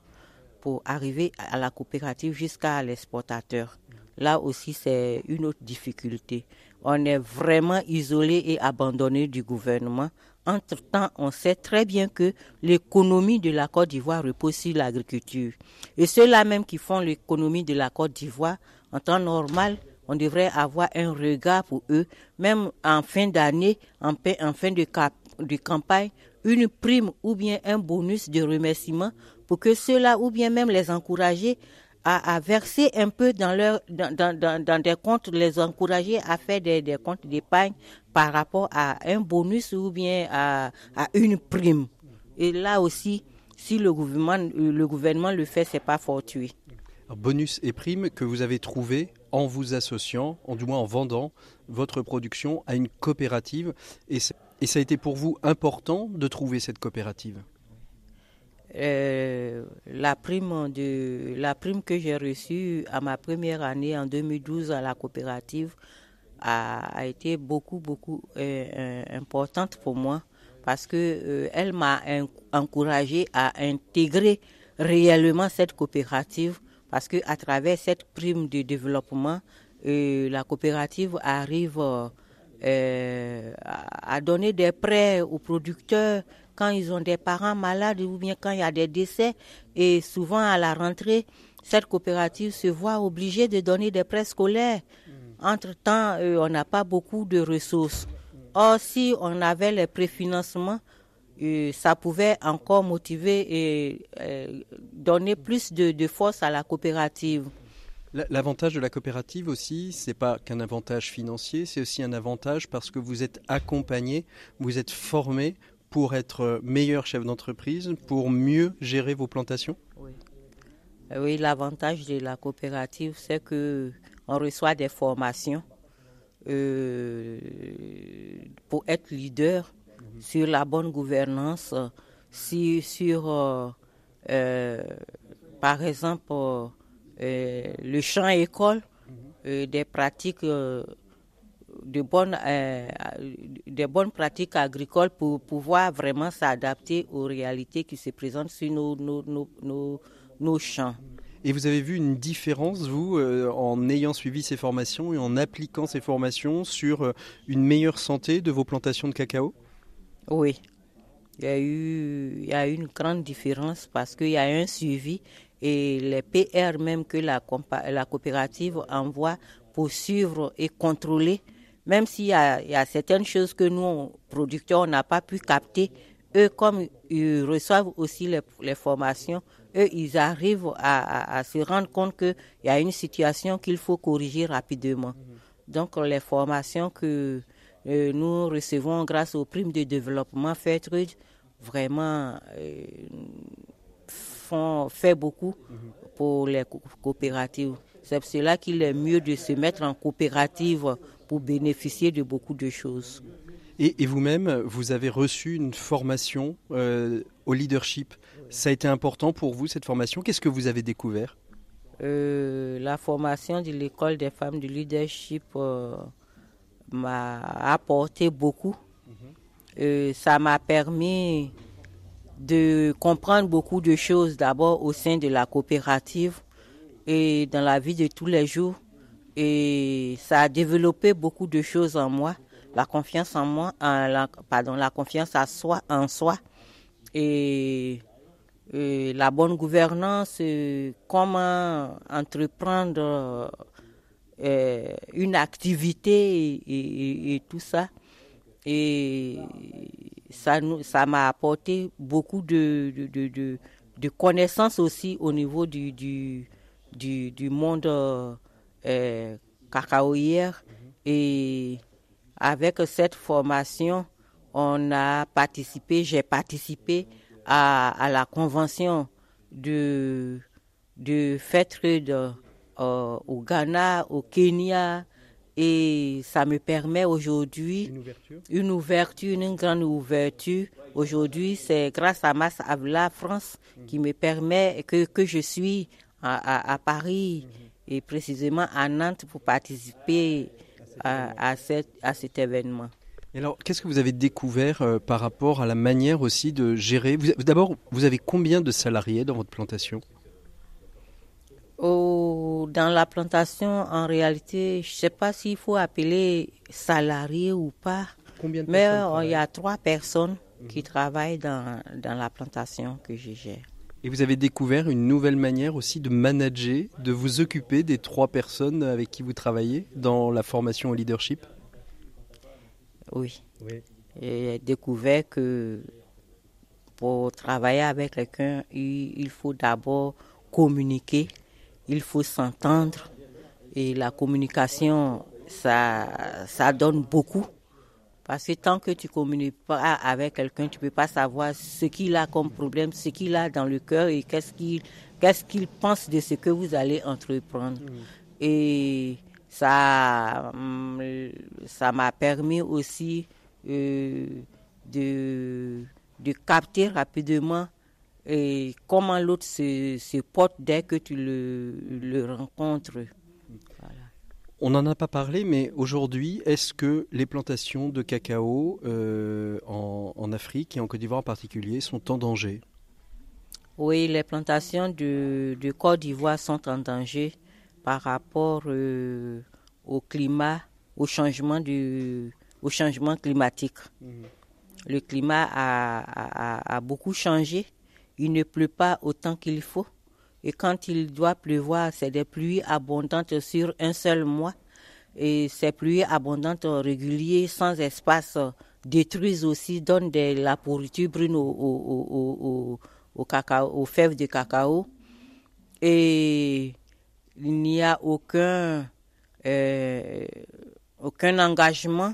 pour arriver à la coopérative jusqu'à l'exportateur. Là aussi, c'est une autre difficulté. On est vraiment isolé et abandonné du gouvernement. Entre-temps, on sait très bien que l'économie de la Côte d'Ivoire repose sur l'agriculture. Et ceux-là même qui font l'économie de la Côte d'Ivoire, en temps normal, on devrait avoir un regard pour eux, même en fin d'année, en, fin de, de campagne, une prime ou bien un bonus de remerciement pour que ceux-là, ou bien même les encourager à, verser un peu dans, leur, dans, des comptes, les encourager à faire des, des comptes d'épargne par rapport à un bonus ou bien à, à une prime. Et là aussi, si le gouvernement le, gouvernement le fait, c'est pas fortuit. bonus et prime que vous avez trouvé en vous associant, en du moins en vendant votre production à une coopérative. Et ça a été pour vous important de trouver cette coopérative? Euh, la prime de la prime que j'ai reçue à ma première année en 2012 à la coopérative a, été beaucoup beaucoup euh, euh, importante pour moi parce que elle m'a encouragé à intégrer réellement cette coopérative parce que à travers cette prime de développement la coopérative arrive à donner des prêts aux producteurs quand ils ont des parents malades ou bien quand il y a des décès. Et souvent à la rentrée, cette coopérative se voit obligée de donner des prêts scolaires. Mm. Entre-temps, euh, on n'a pas beaucoup de ressources. Or, si on avait les préfinancements, euh, ça pouvait encore motiver et euh, donner plus de, force à la coopérative. L'avantage de la coopérative aussi, c'est pas qu'un avantage financier, c'est aussi un avantage parce que vous êtes accompagné, vous êtes formé pour être meilleur chef d'entreprise, pour mieux gérer vos plantations? Oui, euh, oui l'avantage de la coopérative, c'est que on reçoit des formations euh, pour être leader mhm. sur la bonne gouvernance, si, sur, euh, par exemple, le champ école, mhm. des pratiques de bonnes, euh, de bonnes pratiques agricoles pour pouvoir vraiment s'adapter aux réalités qui se présentent sur nos, nos, nos, nos, champs. Et vous avez vu une différence, vous, euh, en ayant suivi ces formations et en appliquant ces formations sur euh, une meilleure santé de vos plantations de cacao? Oui. Il y, a eu, il y a eu une grande différence parce qu'il y a un suivi et les PR même que la, la coopérative envoie pour suivre et contrôler même s'il y, a certaines choses que nous, producteurs, on n'a pas pu capter, eux, comme ils reçoivent aussi les, formations, eux, ils arrivent à, se rendre compte qu'il y a une situation qu'il faut corriger rapidement. Donc, les formations que euh, nous recevons grâce aux primes de développement Fairtrade, vraiment euh, font, fait beaucoup pour les coopératives. C'est pour cela qu'il est mieux de se mettre en coopérative pour bénéficier de beaucoup de choses. Et, vous-même, vous avez reçu une formation euh, au leadership. Ça a été important pour vous, cette formation Qu'est-ce que vous avez découvert? Euh, La formation de l'école des femmes du leadership euh, m'a apporté beaucoup. Mhm. ça m'a permis de comprendre beaucoup de choses d'abord au sein de la coopérative et dans la vie de tous les jours. Et ça a développé beaucoup de choses en moi, la confiance en moi, pardon, la confiance à soi, en soi. Et, la bonne gouvernance, comment entreprendre euh, une activité et, tout ça. Et ça ça m'a apporté beaucoup de, de, de, connaissances aussi au niveau du, du, du monde euh, cacaoyère et avec cette formation, on a participé, j'ai participé à, la convention de, de euh, au Ghana, au Kenya, et ça me permet aujourd'hui une ouverture, une, grande ouverture. Aujourd'hui, c'est grâce à Mas Avla France qui me permet que, que je suis à, à, Paris. Mhm et précisément à Nantes pour participer à, à, à cet événement. Et alors, qu'est-ce que vous avez découvert euh, par rapport à la manière aussi de gérer? D'abord, vous avez combien de salariés dans votre plantation? Dans la plantation, en réalité, je ne sais pas s'il faut appeler salariés ou pas. Combien de Mais il y a trois personnes qui mhm. travaillent dans, dans la plantation que je gère. Et vous avez découvert une nouvelle manière aussi de manager, de vous occuper des trois personnes avec qui vous travaillez dans la formation au leadership? Oui. oui. J'ai découvert que pour travailler avec quelqu'un, il faut d'abord communiquer, il faut s'entendre. Et la communication, ça, ça donne beaucoup. Parce que tant que tu communiques pas avec quelqu'un, tu peux pas savoir ce qu'il a comme problème, ce qu'il a dans le cœur et qu'est-ce qu'il qu'est-ce qu'il pense de ce que vous allez entreprendre. Mm. Et ça hum, ça m'a permis aussi euh, de de capter rapidement et comment l'autre se, se, porte dès que tu le, le rencontres. On n'en a pas parlé, mais aujourd'hui, est-ce que les plantations de cacao euh, en, Afrique et en Côte d'Ivoire en particulier sont en danger? Oui, les plantations de, de Côte d'Ivoire sont en danger par rapport euh, au climat, au changement, du, au changement climatique. Mhm. Le climat a, a, beaucoup changé. Il ne pleut pas autant qu'il faut. Et quand il doit pleuvoir, c'est des pluies abondantes sur un seul mois. Et ces pluies abondantes régulières, sans espace, détruisent aussi, donnent de la pourriture brune au, au, cacao, aux fèves de cacao. Et il n'y a aucun, euh, aucun engagement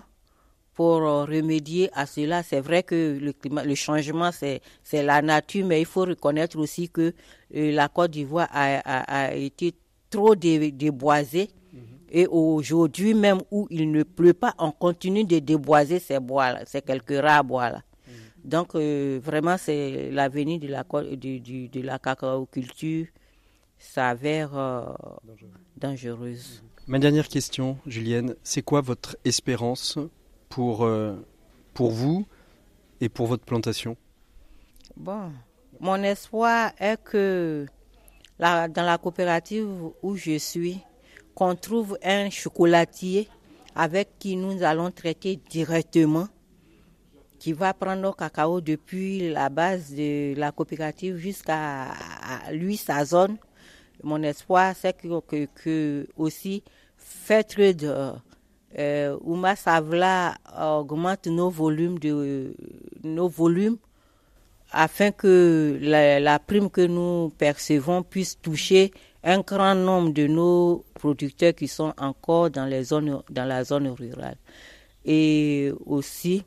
pour remédier à cela. C'est vrai que le, climat, le changement, c'est, c'est la nature, mais il faut reconnaître aussi que euh, la Côte d'Ivoire a, a, été trop déboisée. Mhm. Et aujourd'hui même où il ne pleut pas, on continue de déboiser ces bois-là, ces quelques rares bois-là. Mhm. Donc euh, vraiment, c'est l'avenir de la, de, de, la cacaoculture s'avère euh, dangereuse. Ma dernière question, Julienne, c'est quoi votre espérance pour, euh, pour vous et pour votre plantation Bon, mon espoir est que dans la coopérative où je suis, qu'on trouve un chocolatier avec qui nous allons traiter directement, qui va prendre nos cacao depuis la base de la coopérative jusqu'à lui, sa zone. Mon espoir, c'est que, que, que, aussi faire de euh, Ouma Savla augmente nos volumes de nos volumes afin que la, prime que nous percevons puisse toucher un grand nombre de nos producteurs qui sont encore dans les zones dans la zone rurale. Et aussi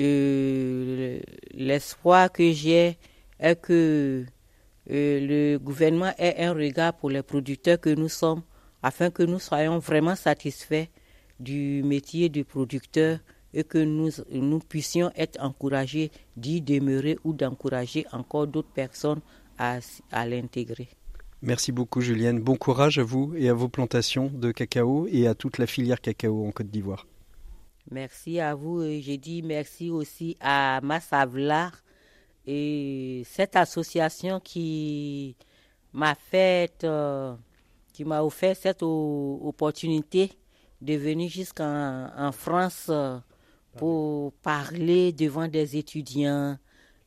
euh, l'espoir que j'ai est que euh, le gouvernement ait un regard pour les producteurs que nous sommes afin que nous soyons vraiment satisfaits du métier de producteur et que nous, nous puissions être encouragés d'y demeurer ou d'encourager encore d'autres personnes à, à l'intégrer. Merci beaucoup Julienne. Bon courage à vous et à vos plantations de cacao et à toute la filière cacao en Côte d'Ivoire. Merci à vous et j'ai dit merci aussi à Massavlar et cette association qui m'a fait, euh, qui m'a offert cette opportunité de venir jusqu'en France euh, pour parler devant des étudiants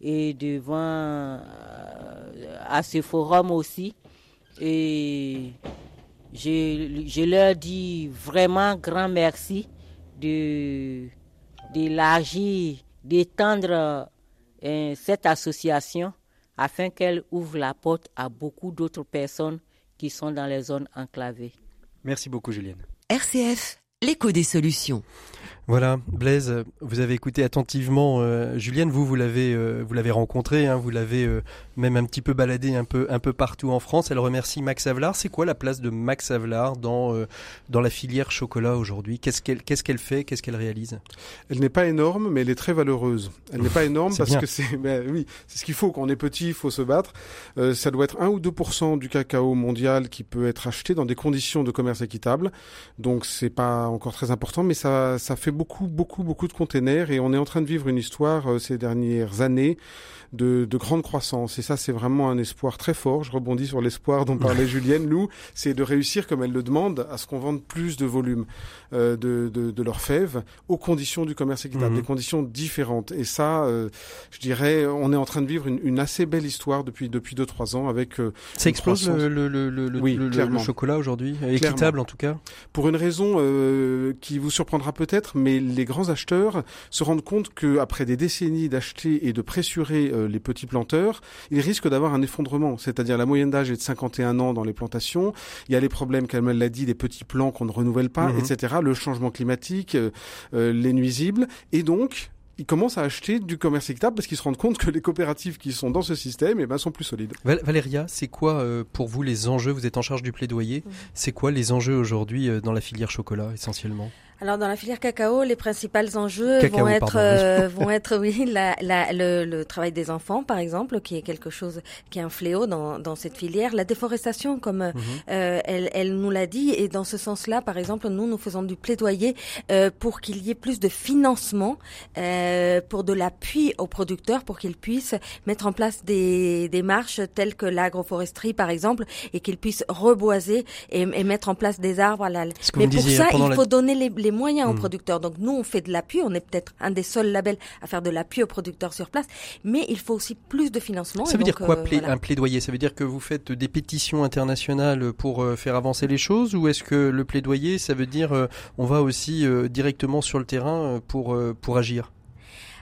et devant euh, à ce forum aussi. Et je, leur dis vraiment grand merci de d'élargir, d'étendre euh, cette association afin qu'elle ouvre la porte à beaucoup d'autres personnes qui sont dans les zones enclavées. Merci beaucoup Julienne. RCF, l'écho des solutions. Voilà, Blaise, vous avez écouté attentivement euh, Julienne. Vous, vous l'avez, euh, vous l'avez rencontrée, hein, vous l'avez euh, même un petit peu baladé un peu, un peu partout en France. Elle remercie Max Avelard. C'est quoi la place de Max Avelard dans dans la filière chocolat aujourd'hui? Qu'est-ce qu'elle, qu'est-ce qu'elle fait? Qu'est-ce qu'elle réalise? Elle n'est pas énorme, mais elle est très valeureuse. Elle n'est pas énorme parce que c'est, ben, oui, c'est ce qu'il faut. Quand on est petit, il faut se battre. ça doit être 1 ou 2% du cacao mondial qui peut être acheté dans des conditions de commerce équitable. Donc c'est pas encore très important, mais ça, ça fait beaucoup, beaucoup, beaucoup de containers et on est en train de vivre une histoire ces dernières années de, de grande croissance. Et ça, c'est vraiment un espoir très fort. Je rebondis sur l'espoir dont parlait Julienne. Nous, c'est de réussir, comme elle le demande, à ce qu'on vende plus de volume euh, de, de, de leurs fèves aux conditions du commerce équitable, mhm. des conditions différentes. Et ça, euh, je dirais, on est en train de vivre une, une assez belle histoire depuis depuis deux trois ans avec. Euh, ça explose le, le, le, le, oui, le, chocolat aujourd'hui, équitable en tout cas? Pour une raison euh, qui vous surprendra peut-être, mais les grands acheteurs se rendent compte que après des décennies d'acheter et de pressurer euh, les petits planteurs, ils risquent d'avoir un effondrement. C'est-à-dire la moyenne d'âge est de 51 ans dans les plantations. Il y a les problèmes, comme elle l'a dit, des petits plants qu'on ne renouvelle pas, mhm. etc. Le changement climatique, euh, euh, les nuisibles. Et donc, ils commencent à acheter du commerce équitable parce qu'ils se rendent compte que les coopératives qui sont dans ce système eh ben, sont plus solides. Valéria, c'est quoi pour vous les enjeux? Vous êtes en charge du plaidoyer. Mhm. C'est quoi les enjeux aujourd'hui dans la filière chocolat essentiellement? Alors dans la filière cacao, les principaux enjeux vont être euh, vont être oui la, la, le, le, travail des enfants par exemple, qui est quelque chose qui est un fléau dans, dans cette filière, la déforestation comme mhm. euh, elle, elle nous l'a dit et dans ce sens-là par exemple nous nous faisons du plaidoyer euh, pour qu'il y ait plus de financement euh, pour de l'appui aux producteurs pour qu'ils puissent mettre en place des démarches telles que l'agroforesterie par exemple et qu'ils puissent reboiser et, et, mettre en place des arbres. Mais pour ça il faut donner les les moyens aux hmm. producteurs. Donc nous, on fait de l'appui, on est peut-être un des seuls labels à faire de l'appui aux producteurs sur place, mais il faut aussi plus de financement. Ça veut dire quoi euh, un plaidoyer? Ça veut dire que vous faites des pétitions internationales pour euh, faire avancer les choses ou est-ce que le plaidoyer, ça veut dire euh, on va aussi directement sur le terrain pour, pour agir?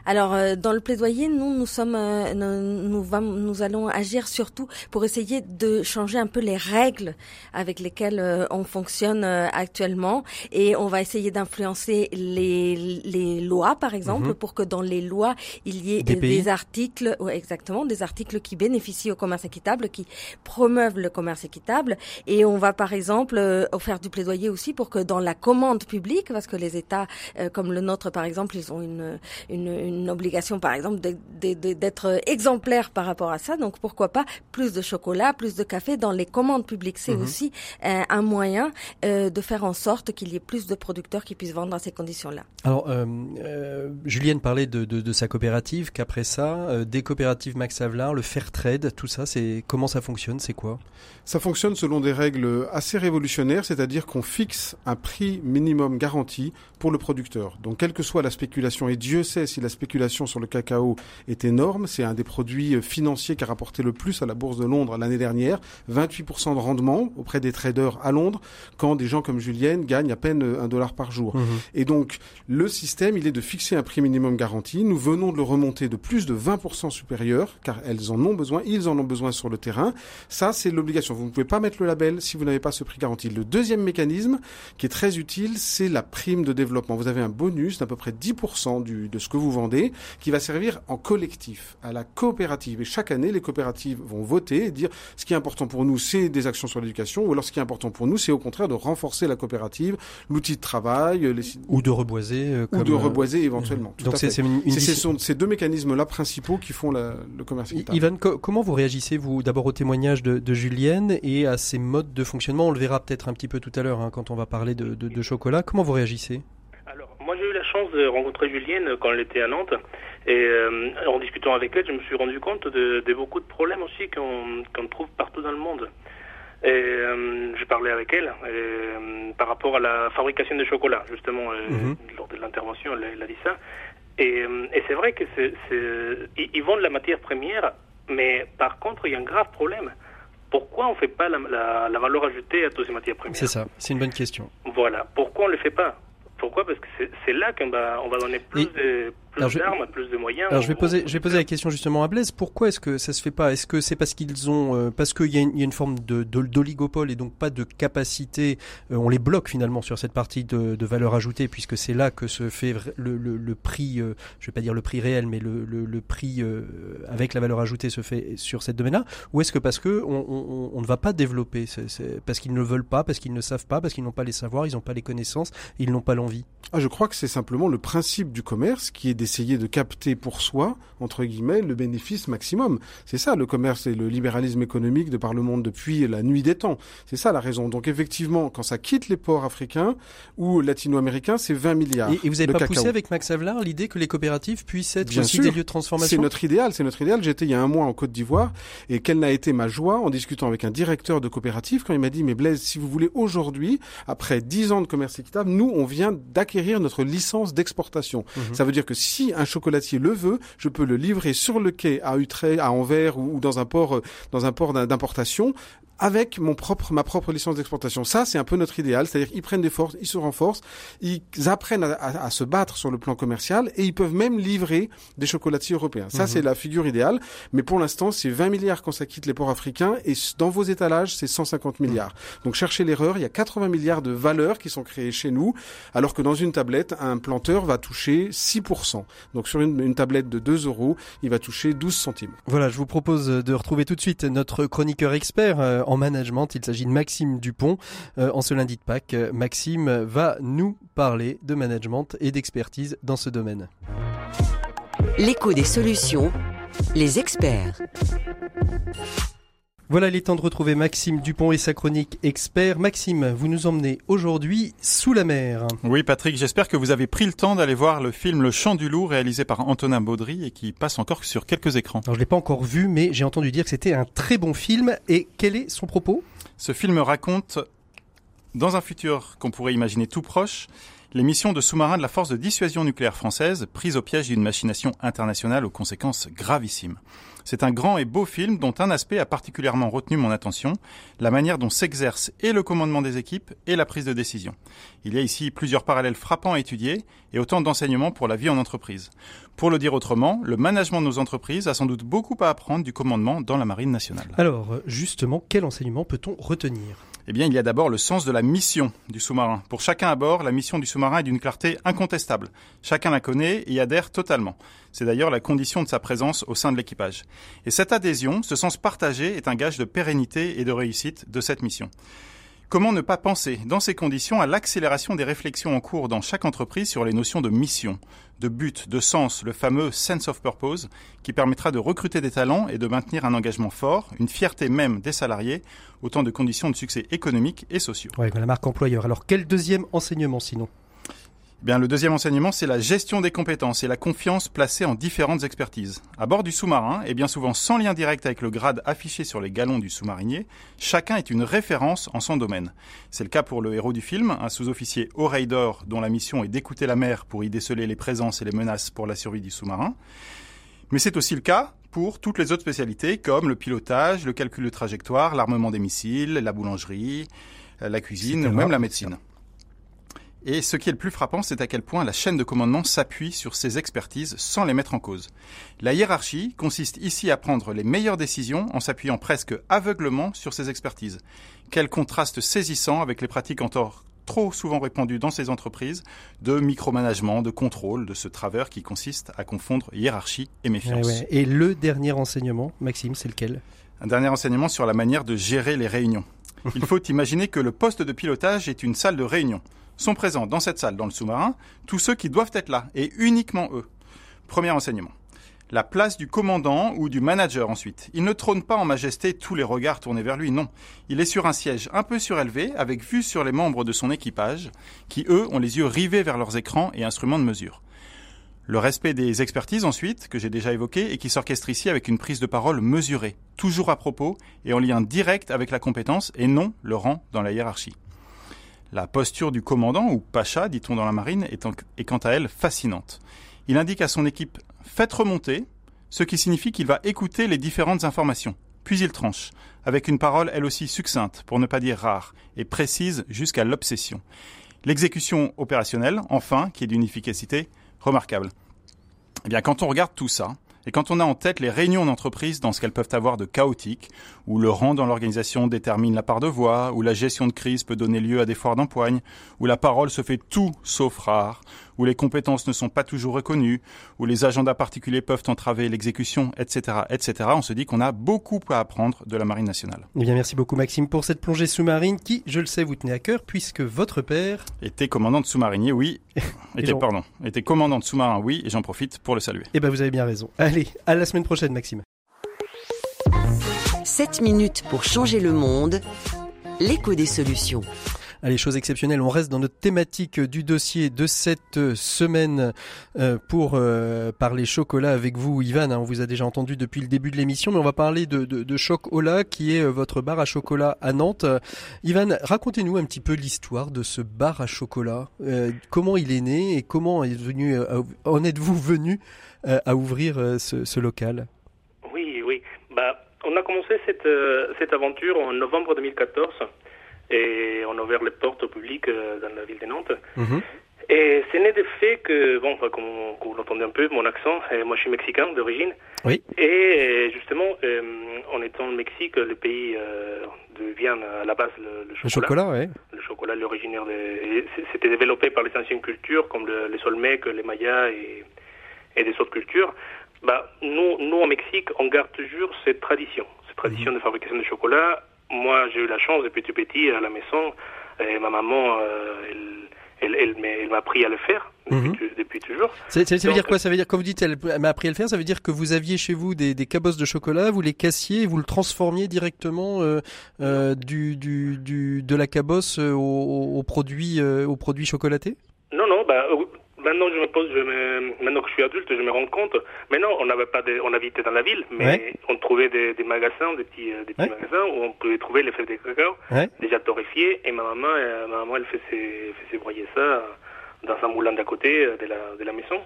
Alors euh, dans le plaidoyer, nous nous sommes euh, nous, nous, allons agir surtout pour essayer de changer un peu les règles avec lesquelles euh, on fonctionne actuellement. Et on va essayer d'influencer les, les lois par exemple mhm. pour que dans les lois il y ait des, articles exactement des articles qui bénéficient au commerce équitable qui promeuvent le commerce équitable. Et on va par exemple faire du plaidoyer aussi pour que dans la commande publique parce que les États comme le nôtre par exemple ils ont une, une une obligation, par exemple, d'être exemplaire par rapport à ça. Donc pourquoi pas plus de chocolat, plus de café dans les commandes publiques. C'est mhm. aussi euh, un moyen euh, de faire en sorte qu'il y ait plus de producteurs qui puissent vendre dans ces conditions-là. Alors, euh, Julienne parlait de, sa coopérative, qu'après ça, des coopératives Max Havelaar, le fair trade, tout ça, c'est comment ça fonctionne, c'est quoi? Ça fonctionne selon des règles assez révolutionnaires, c'est-à-dire qu'on fixe un prix minimum garanti pour le producteur. Donc, quelle que soit la spéculation, et Dieu sait si la spéculation sur le cacao est énorme. C'est un des produits euh, financiers qui a rapporté le plus à la bourse de Londres l'année dernière. 28% de rendement auprès des traders à Londres, quand des gens comme Julienne gagnent à peine euh, un dollar par jour. Mhm. Et donc, le système, il est de fixer un prix minimum garanti. Nous venons de le remonter de plus de 20% supérieur, car elles en ont besoin, ils en ont besoin sur le terrain. Ça, c'est l'obligation. Vous ne pouvez pas mettre le label si vous n'avez pas ce prix garanti. Le deuxième mécanisme, qui est très utile, c'est la prime de développement. Vous avez un bonus d'à peu près 10% du, de ce que vous vendez qui va servir en collectif à la coopérative. Et chaque année, les coopératives vont voter et dire ce qui est important pour nous, c'est des actions sur l'éducation, ou alors ce qui est important pour nous, c'est au contraire de renforcer la coopérative, l'outil de travail, ou de reboiser, euh, ou de euh, reboiser éventuellement. Donc c'est ces deux mécanismes-là principaux qui font le commerce. Ivan, comment vous réagissez vous d'abord au témoignage de, Julienne et à ces modes de fonctionnement? On le verra peut-être un petit peu tout à l'heure hein, quand on va parler de chocolat. Comment vous réagissez? Moi, j'ai eu la chance de rencontrer Julienne quand elle était à Nantes. Et euh, en discutant avec elle, je me suis rendu compte de, beaucoup de problèmes aussi qu'on trouve partout dans le monde. Et euh, je parlais avec elle euh, par rapport à la fabrication de chocolat, justement, mhm. lors de l'intervention, elle, a dit ça. Et, c'est vrai que c'est, ils vendent la matière première, mais par contre, il y a un grave problème. Pourquoi on ne fait pas la, la valeur ajoutée à toutes ces matières premières? C'est ça, c'est une bonne question. Voilà, pourquoi on ne le fait pas? Pourquoi? Parce que c'est là qu'on va, on va donner plus de, plus d'armes, plus de moyens. Alors je vais poser, je vais poser la question justement à Blaise. Pourquoi est-ce que ça se fait pas? Est-ce que c'est parce qu'ils ont, euh, parce qu'il y, y, a une forme de d'oligopole et donc pas de capacité euh, On les bloque finalement sur cette partie de, de valeur ajoutée puisque c'est là que se fait le, le, le prix, euh, je vais pas dire le prix réel, mais le, le prix avec la valeur ajoutée se fait sur cette domaine-là? Ou est-ce que parce que on, on, on, ne va pas développer, c'est parce qu'ils ne veulent pas, parce qu'ils ne savent pas, parce qu'ils n'ont pas les savoirs, ils n'ont pas les connaissances, ils n'ont pas l'envie? Ah, je crois que c'est simplement le principe du commerce qui est d'essayer de capter pour soi, entre guillemets, le bénéfice maximum. C'est ça le commerce et le libéralisme économique de par le monde depuis la nuit des temps. C'est ça la raison. Donc effectivement, quand ça quitte les ports africains ou latino-américains, c'est 20 milliards. Et, vous n'avez pas poussé avec Max Avelar l'idée que les coopératives puissent être aussi des lieux de transformation C'est notre idéal, c'est notre idéal. J'étais il y a un mois en Côte d'Ivoire et quelle n'a été ma joie en discutant avec un directeur de coopérative quand il m'a dit mais Blaise, si vous voulez aujourd'hui, après 10 ans de commerce équitable, nous on vient d'acquérir notre licence d'exportation. Mhm. Ça veut dire que si un chocolatier le veut, je peux le livrer sur le quai à Utrecht, à Anvers ou, dans un port, euh, dans un port d'importation avec mon propre, ma propre licence d'exportation. Ça, c'est un peu notre idéal, c'est-à-dire ils prennent des forces, ils se renforcent, ils apprennent à, à, se battre sur le plan commercial et ils peuvent même livrer des chocolatiers européens. Ça, mhm. c'est la figure idéale. Mais pour l'instant, c'est 20 milliards quand ça quitte les ports africains et dans vos étalages, c'est 150 milliards. Mhm. Donc cherchez l'erreur, il y a 80 milliards de valeurs qui sont créées chez nous, alors que dans une tablette, un planteur va toucher 6%. Donc sur une, une tablette de 2 euros, il va toucher 12 centimes. Voilà, je vous propose de retrouver tout de suite notre chroniqueur expert euh, en management. Il s'agit de Maxime Dupont. Euh, en ce lundi de Pâques, euh, Maxime va nous parler de management et d'expertise dans ce domaine. L'écho des solutions, les experts. Voilà, il est temps de retrouver Maxime Dupont et sa chronique expert. Maxime, vous nous emmenez aujourd'hui sous la mer. Oui, Patrick, j'espère que vous avez pris le temps d'aller voir le film Le Chant du Loup réalisé par Antonin Baudry et qui passe encore sur quelques écrans. Alors, je l'ai pas encore vu, mais j'ai entendu dire que c'était un très bon film. Et quel est son propos? Ce film raconte, dans un futur qu'on pourrait imaginer tout proche, les missions de sous-marins de la force de dissuasion nucléaire française prise au piège d'une machination internationale aux conséquences gravissimes. C'est un grand et beau film dont un aspect a particulièrement retenu mon attention, la manière dont s'exerce et le commandement des équipes et la prise de décision. Il y a ici plusieurs parallèles frappants à étudier et autant d'enseignements pour la vie en entreprise. Pour le dire autrement, le management de nos entreprises a sans doute beaucoup à apprendre du commandement dans la marine nationale. Alors, justement, quel enseignement peut-on retenir? Eh bien, il y a d'abord le sens de la mission du sous-marin. Pour chacun à bord, la mission du sous-marin est d'une clarté incontestable. Chacun la connaît et y adhère totalement. C'est d'ailleurs la condition de sa présence au sein de l'équipage. Et cette adhésion, ce sens partagé, est un gage de pérennité et de réussite de cette mission. Comment ne pas penser, dans ces conditions, à l'accélération des réflexions en cours dans chaque entreprise sur les notions de mission, de but, de sens, le fameux sense of purpose, qui permettra de recruter des talents et de maintenir un engagement fort, une fierté même des salariés, autant de conditions de succès économiques et sociaux. Oui, la marque employeur. Alors, quel deuxième enseignement sinon? Bien, le deuxième enseignement, c'est la gestion des compétences et la confiance placée en différentes expertises. À bord du sous-marin, et bien souvent sans lien direct avec le grade affiché sur les galons du sous-marinier, chacun est une référence en son domaine. C'est le cas pour le héros du film, un sous-officier oreille d'or dont la mission est d'écouter la mer pour y déceler les présences et les menaces pour la survie du sous-marin. Mais c'est aussi le cas pour toutes les autres spécialités comme le pilotage, le calcul de trajectoire, l'armement des missiles, la boulangerie, la cuisine ou même la médecine. Et ce qui est le plus frappant, c'est à quel point la chaîne de commandement s'appuie sur ces expertises sans les mettre en cause. La hiérarchie consiste ici à prendre les meilleures décisions en s'appuyant presque aveuglement sur ces expertises. Quel contraste saisissant avec les pratiques encore trop souvent répandues dans ces entreprises de micromanagement, de contrôle, de ce travers qui consiste à confondre hiérarchie et méfiance. Et le dernier enseignement, Maxime, c'est lequel? Un dernier enseignement sur la manière de gérer les réunions. Il faut imaginer que le poste de pilotage est une salle de réunion sont présents dans cette salle, dans le sous-marin, tous ceux qui doivent être là, et uniquement eux. Premier enseignement. La place du commandant ou du manager ensuite. Il ne trône pas en majesté tous les regards tournés vers lui, non. Il est sur un siège un peu surélevé, avec vue sur les membres de son équipage, qui eux ont les yeux rivés vers leurs écrans et instruments de mesure. Le respect des expertises ensuite, que j'ai déjà évoqué, et qui s'orchestre ici avec une prise de parole mesurée, toujours à propos et en lien direct avec la compétence et non le rang dans la hiérarchie. La posture du commandant, ou pacha, dit-on dans la marine, est, quant à elle fascinante. Il indique à son équipe Faites remonter, ce qui signifie qu'il va écouter les différentes informations. Puis il tranche, avec une parole elle aussi succincte, pour ne pas dire rare, et précise jusqu'à l'obsession. L'exécution opérationnelle, enfin, qui est d'une efficacité remarquable. Eh bien, quand on regarde tout ça, et quand on a en tête les réunions d'entreprise dans ce qu'elles peuvent avoir de chaotique, où le rang dans l'organisation détermine la part de voix, où la gestion de crise peut donner lieu à des foires d'empoigne, où la parole se fait tout sauf rare, où les compétences ne sont pas toujours reconnues, où les agendas particuliers peuvent entraver l'exécution, etc., etc., on se dit qu'on a beaucoup à apprendre de la Marine nationale. Eh bien, merci beaucoup Maxime pour cette plongée sous-marine qui, je le sais, vous tenait à cœur puisque votre père était commandant de sous-marinier, oui. Était, pardon, était commandant de sous-marin, oui, et j'en profite pour le saluer. Eh ben, vous avez bien raison. Allez, à la semaine prochaine, Maxime. 7 minutes pour changer le monde. L'écho des solutions. Allez, chose exceptionnelle, on reste dans notre thématique du dossier de cette semaine euh, pour euh, parler chocolat avec vous, Ivan. Hein. On vous a déjà entendu depuis le début de l'émission, mais on va parler de, de, de Chocolat, qui est euh, votre bar à chocolat à Nantes. Ivan, racontez-nous un petit peu l'histoire de ce bar à chocolat. comment il est né et comment est venu, en êtes-vous venu à ouvrir ce, local? Oui, oui. Bah, on a commencé cette aventure en novembre 2014 et on a ouvert les portes au public euh, dans la ville de Nantes. Mhm. Et c'est né du fait que, bon, comme, vous l'entendez un peu, mon accent, moi je suis mexicain d'origine. Oui. Et justement, euh, en étant au Mexique, le pays euh, de vient à la base le, chocolat. Le chocolat, oui. Le chocolat, l'originaire, c'était développé par les anciennes cultures comme le, les Olmecs, les Mayas et, et des autres cultures. Bah, nous, nous, au Mexique, on garde toujours cette tradition, cette tradition mhm. de fabrication de chocolat moi, j'ai eu la chance depuis tout petit à la maison, et ma maman, euh, elle, elle, elle m'a appris à le faire depuis, mhm. toujours. Ça, veut dire quoi? Ça veut dire, quand vous dites elle, m'a appris à le faire, ça veut dire que vous aviez chez vous des, des cabosses de chocolat, vous les cassiez et vous le transformiez directement euh, euh, du, du, du, de la cabosse au, au, produit, au produit chocolaté? Non, non, bah, maintenant je me pose, je maintenant que je suis adulte, je me rends compte. Mais non, on n'avait pas, de, on habitait dans la ville, mais on trouvait des, des, magasins, des petits, euh, des petits magasins où on pouvait trouver les fèves de cacao déjà torréfiées. Et ma maman, euh, ma maman, elle faisait, faisait broyer ça dans un moulin d'à côté euh, de la, de la maison.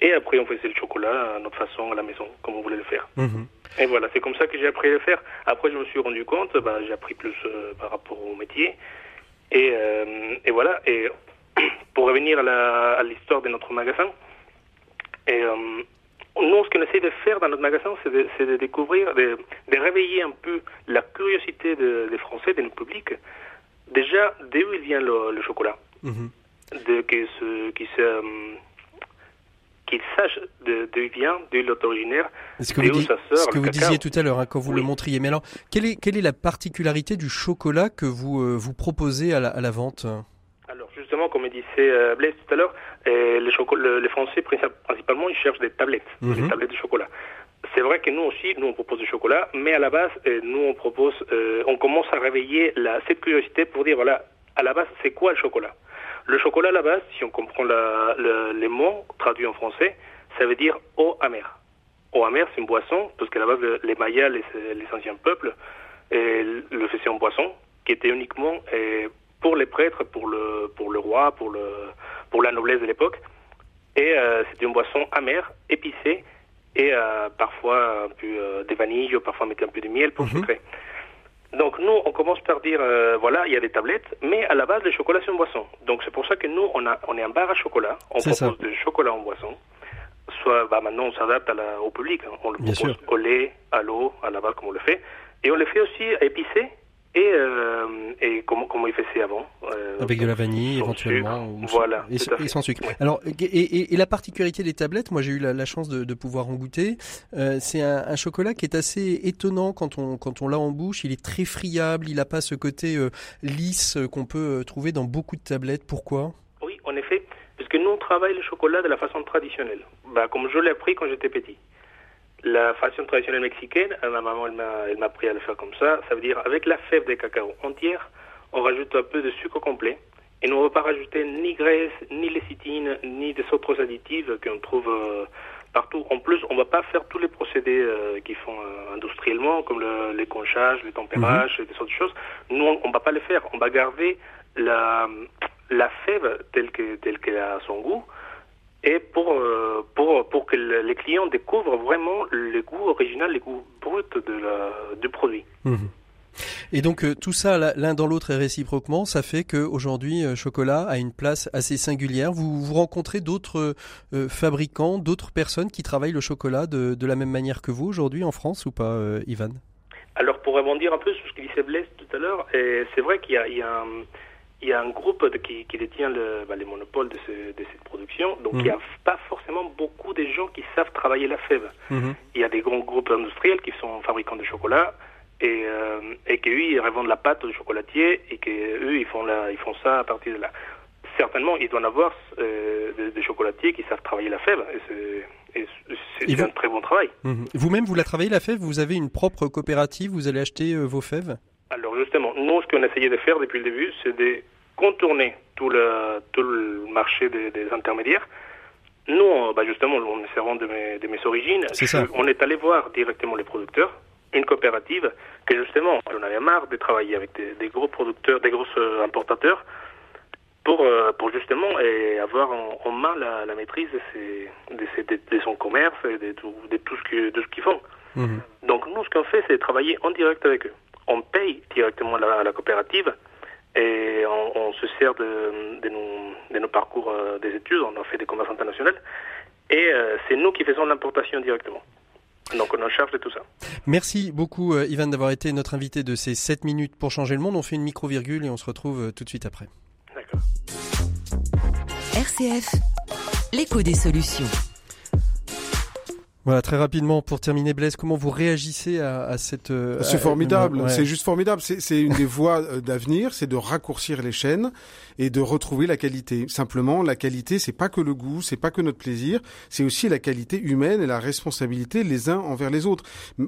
Et après, on faisait le chocolat à notre façon à la maison, comme on voulait le faire. Mhm. Et voilà, c'est comme ça que j'ai appris à le faire. Après, je me suis rendu compte, bah, j'ai appris plus par rapport au métier. Et, et voilà. Et pour revenir à l'histoire de notre magasin, et, euh, nous, ce qu'on essaie de faire dans notre magasin, c'est de, découvrir, de, réveiller un peu la curiosité des Français, de notre public. Déjà, d'où il vient le, chocolat mhm. De qu'ils euh, qu'il sache d'où il vient, d'où il est originaire, ce que vous, ce que vous disiez tout à l'heure hein, quand vous le montriez. Mais alors, quelle est, quelle est la particularité du chocolat que vous, euh, vous proposez à la, à la vente? Justement, comme disait euh, Blaise tout à l'heure, euh, les, les, Français, principalement, ils cherchent des tablettes, des mhm. tablettes de chocolat. C'est vrai que nous aussi, nous on propose du chocolat, mais à la base, euh, nous on propose, on commence à réveiller la, cette curiosité pour dire voilà, à la base, c'est quoi le chocolat? Le chocolat à la base, si on comprend la, les mots traduits en français, ça veut dire eau amère. Eau amère, c'est une boisson, parce qu'à la base, les Mayas, les, les anciens peuples, le faisaient en boisson, qui était uniquement pour les prêtres, pour le, pour le roi, pour, le, pour la noblesse de l'époque. Et euh, c'était une boisson amère, épicée, et euh, parfois un peu euh, de vanille, ou parfois mettre un peu de miel pour mhm. sucrer. Donc nous, on commence par dire, voilà, il y a des tablettes, mais à la base, le chocolat, c'est une boisson. Donc c'est pour ça que nous, on, a, on est un bar à chocolat, on propose du chocolat en boisson. Soit, bah, maintenant, on s'adapte au public. Hein. On le propose au lait, à l'eau, à la base, comme on le fait. Et on le fait aussi épicé, et, euh, et comment, comment il faisait avant. Euh, Avec de la vanille éventuellement. voilà. Et, sans sucre. Alors, et, et, la particularité des tablettes, moi j'ai eu la, chance de, de, pouvoir en goûter, euh, c'est un, un, chocolat qui est assez étonnant quand on, quand on l'a en bouche. Il est très friable, il n'a pas ce côté euh, lisse qu'on peut euh, trouver dans beaucoup de tablettes. Pourquoi? Oui, en effet, parce que nous on travaille le chocolat de la façon traditionnelle, bah, comme je l'ai appris quand j'étais petit. La façon traditionnelle mexicaine, ma maman elle m'a appris à le faire comme ça, ça veut dire avec la fève de cacao entière, on rajoute un peu de sucre complet et nous ne va pas rajouter ni graisse, ni lécithine, ni des autres additifs qu'on trouve euh, partout. En plus, on ne va pas faire tous les procédés euh, qui font euh, industriellement, comme le, les conchages, les tempérages mhm. et des autres choses. Nous, on ne va pas les faire. On va garder la, la fève telle qu'elle telle qu'elle a son goût et pour, euh, pour, pour que les clients découvrent vraiment le goût original, le goût brut de la, du produit. Mhm. Et donc euh, tout ça l'un dans l'autre et réciproquement, ça fait qu'aujourd'hui euh, Chocolat a une place assez singulière. Vous, vous rencontrez d'autres fabricants, d'autres personnes qui travaillent le chocolat de, de la même manière que vous aujourd'hui en France ou pas, Ivan? Alors pour rebondir un peu sur ce que disait Blaise tout à l'heure, c'est vrai qu'il y, y a, un il y a un groupe qui, qui, détient le, bah, les monopoles de, ce, de, cette production, donc il n'y a mhm. pas forcément beaucoup de gens qui savent travailler la fève. Mhm. Il y a des grands groupes industriels qui sont fabricants de chocolat et, euh, et qu'eux, ils revendent la pâte aux chocolatiers et qu'eux, ils font, la, ils font ça à partir de là. certainement, il doit y en avoir des, chocolatiers qui savent travailler la fève. Et c'est un très bon travail. Mhm. Vous-même, vous la travaillez la fève? Vous avez une propre coopérative? Vous allez acheter vos fèves? Alors justement, nous, ce qu'on a essayé de faire depuis le début, c'est de contourner tout le, tout le marché des, intermédiaires. Nous, bah justement, on est servant de mes, de mes origines. on est allé voir directement les producteurs, une coopérative, que justement, on avait marre de travailler avec des, gros producteurs, des gros euh, importateurs, pour, euh, pour justement et avoir en, main la, la, maîtrise de, ses, de, de, son commerce et de tout, de tout ce qu'ils font. Mhm. Donc nous, ce qu'on fait, c'est travailler en direct avec eux. On paye directement la, la coopérative et on, se sert de, de, nos, de nos parcours euh, des études, on a fait des commerces internationaux, et c'est nous qui faisons l'importation directement. Donc on en charge de tout ça. Merci beaucoup euh, Ivan d'avoir été notre invité de ces 7 minutes pour changer le monde. On fait une micro-virgule et on se retrouve euh, tout de suite après. D'accord. RCF, l'écho des solutions. Voilà, très rapidement pour terminer, Blaise, comment vous réagissez à, cette euh, C'est formidable, c'est juste formidable. C'est une des voies euh, d'avenir, c'est de raccourcir les chaînes et de retrouver la qualité. Simplement, la qualité, c'est pas que le goût, c'est pas que notre plaisir, c'est aussi la qualité humaine et la responsabilité les uns envers les autres.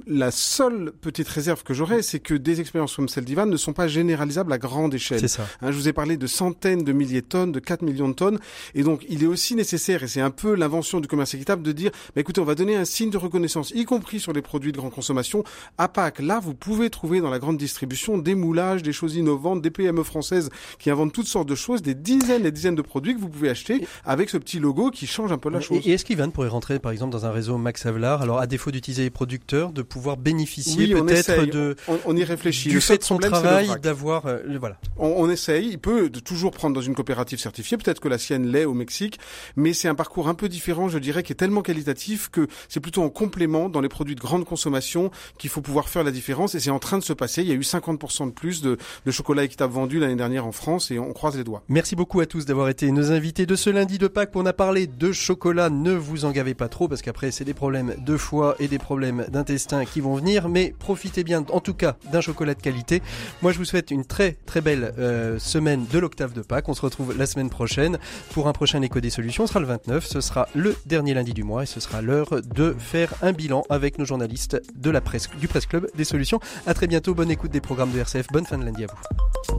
La seule petite réserve que j'aurais, c'est que des expériences comme celle d'Ivan ne sont pas généralisables à grande échelle. C'est ça. Hein, je vous ai parlé de centaines de milliers de tonnes, de 4 millions de tonnes, et donc il est aussi nécessaire, et c'est un peu l'invention du commerce équitable, de dire, bah, écoutez, on va donner un signe de reconnaissance, y compris sur les produits de grande consommation. À Pâques, là, vous pouvez trouver dans la grande distribution des moulages, des choses innovantes, des PME françaises qui inventent toutes sortes de choses, des dizaines et dizaines de produits que vous pouvez acheter avec ce petit logo qui change un peu la chose. Et est-ce qu'Ivan pourrait rentrer, par exemple, dans un réseau Max Havelaar, alors à défaut d'utiliser les producteurs, de pouvoir bénéficier peut-être de... On, y réfléchit. Du fait de son travail, d'avoir... Euh, voilà. On, on, essaye. Il peut toujours prendre dans une coopérative certifiée, peut-être que la sienne l'est au Mexique, mais c'est un parcours un peu différent, je dirais, qui est tellement qualitatif que c'est plutôt en complément dans les produits de grande consommation qu'il faut pouvoir faire la différence. Et c'est en train de se passer. Il y a eu 50% de plus de, de chocolat équitable vendu l'année dernière en France et on croise les doigts. Merci beaucoup à tous d'avoir été nos invités de ce lundi de Pâques. On a parlé de chocolat. Ne vous en gavez pas trop parce qu'après c'est des problèmes de foie et des problèmes d'intestin qui vont venir. Mais profitez bien en tout cas d'un chocolat de qualité. Moi je vous souhaite une très très belle euh, semaine de l'octave de Pâques. On se retrouve la semaine prochaine pour un prochain écho des solutions. Ce sera le 29. Ce sera le dernier lundi du mois et ce sera l'heure de faire un bilan avec nos journalistes de la presse, du Presse Club des Solutions. À très bientôt, bonne écoute des programmes de RCF, bonne fin de lundi à vous.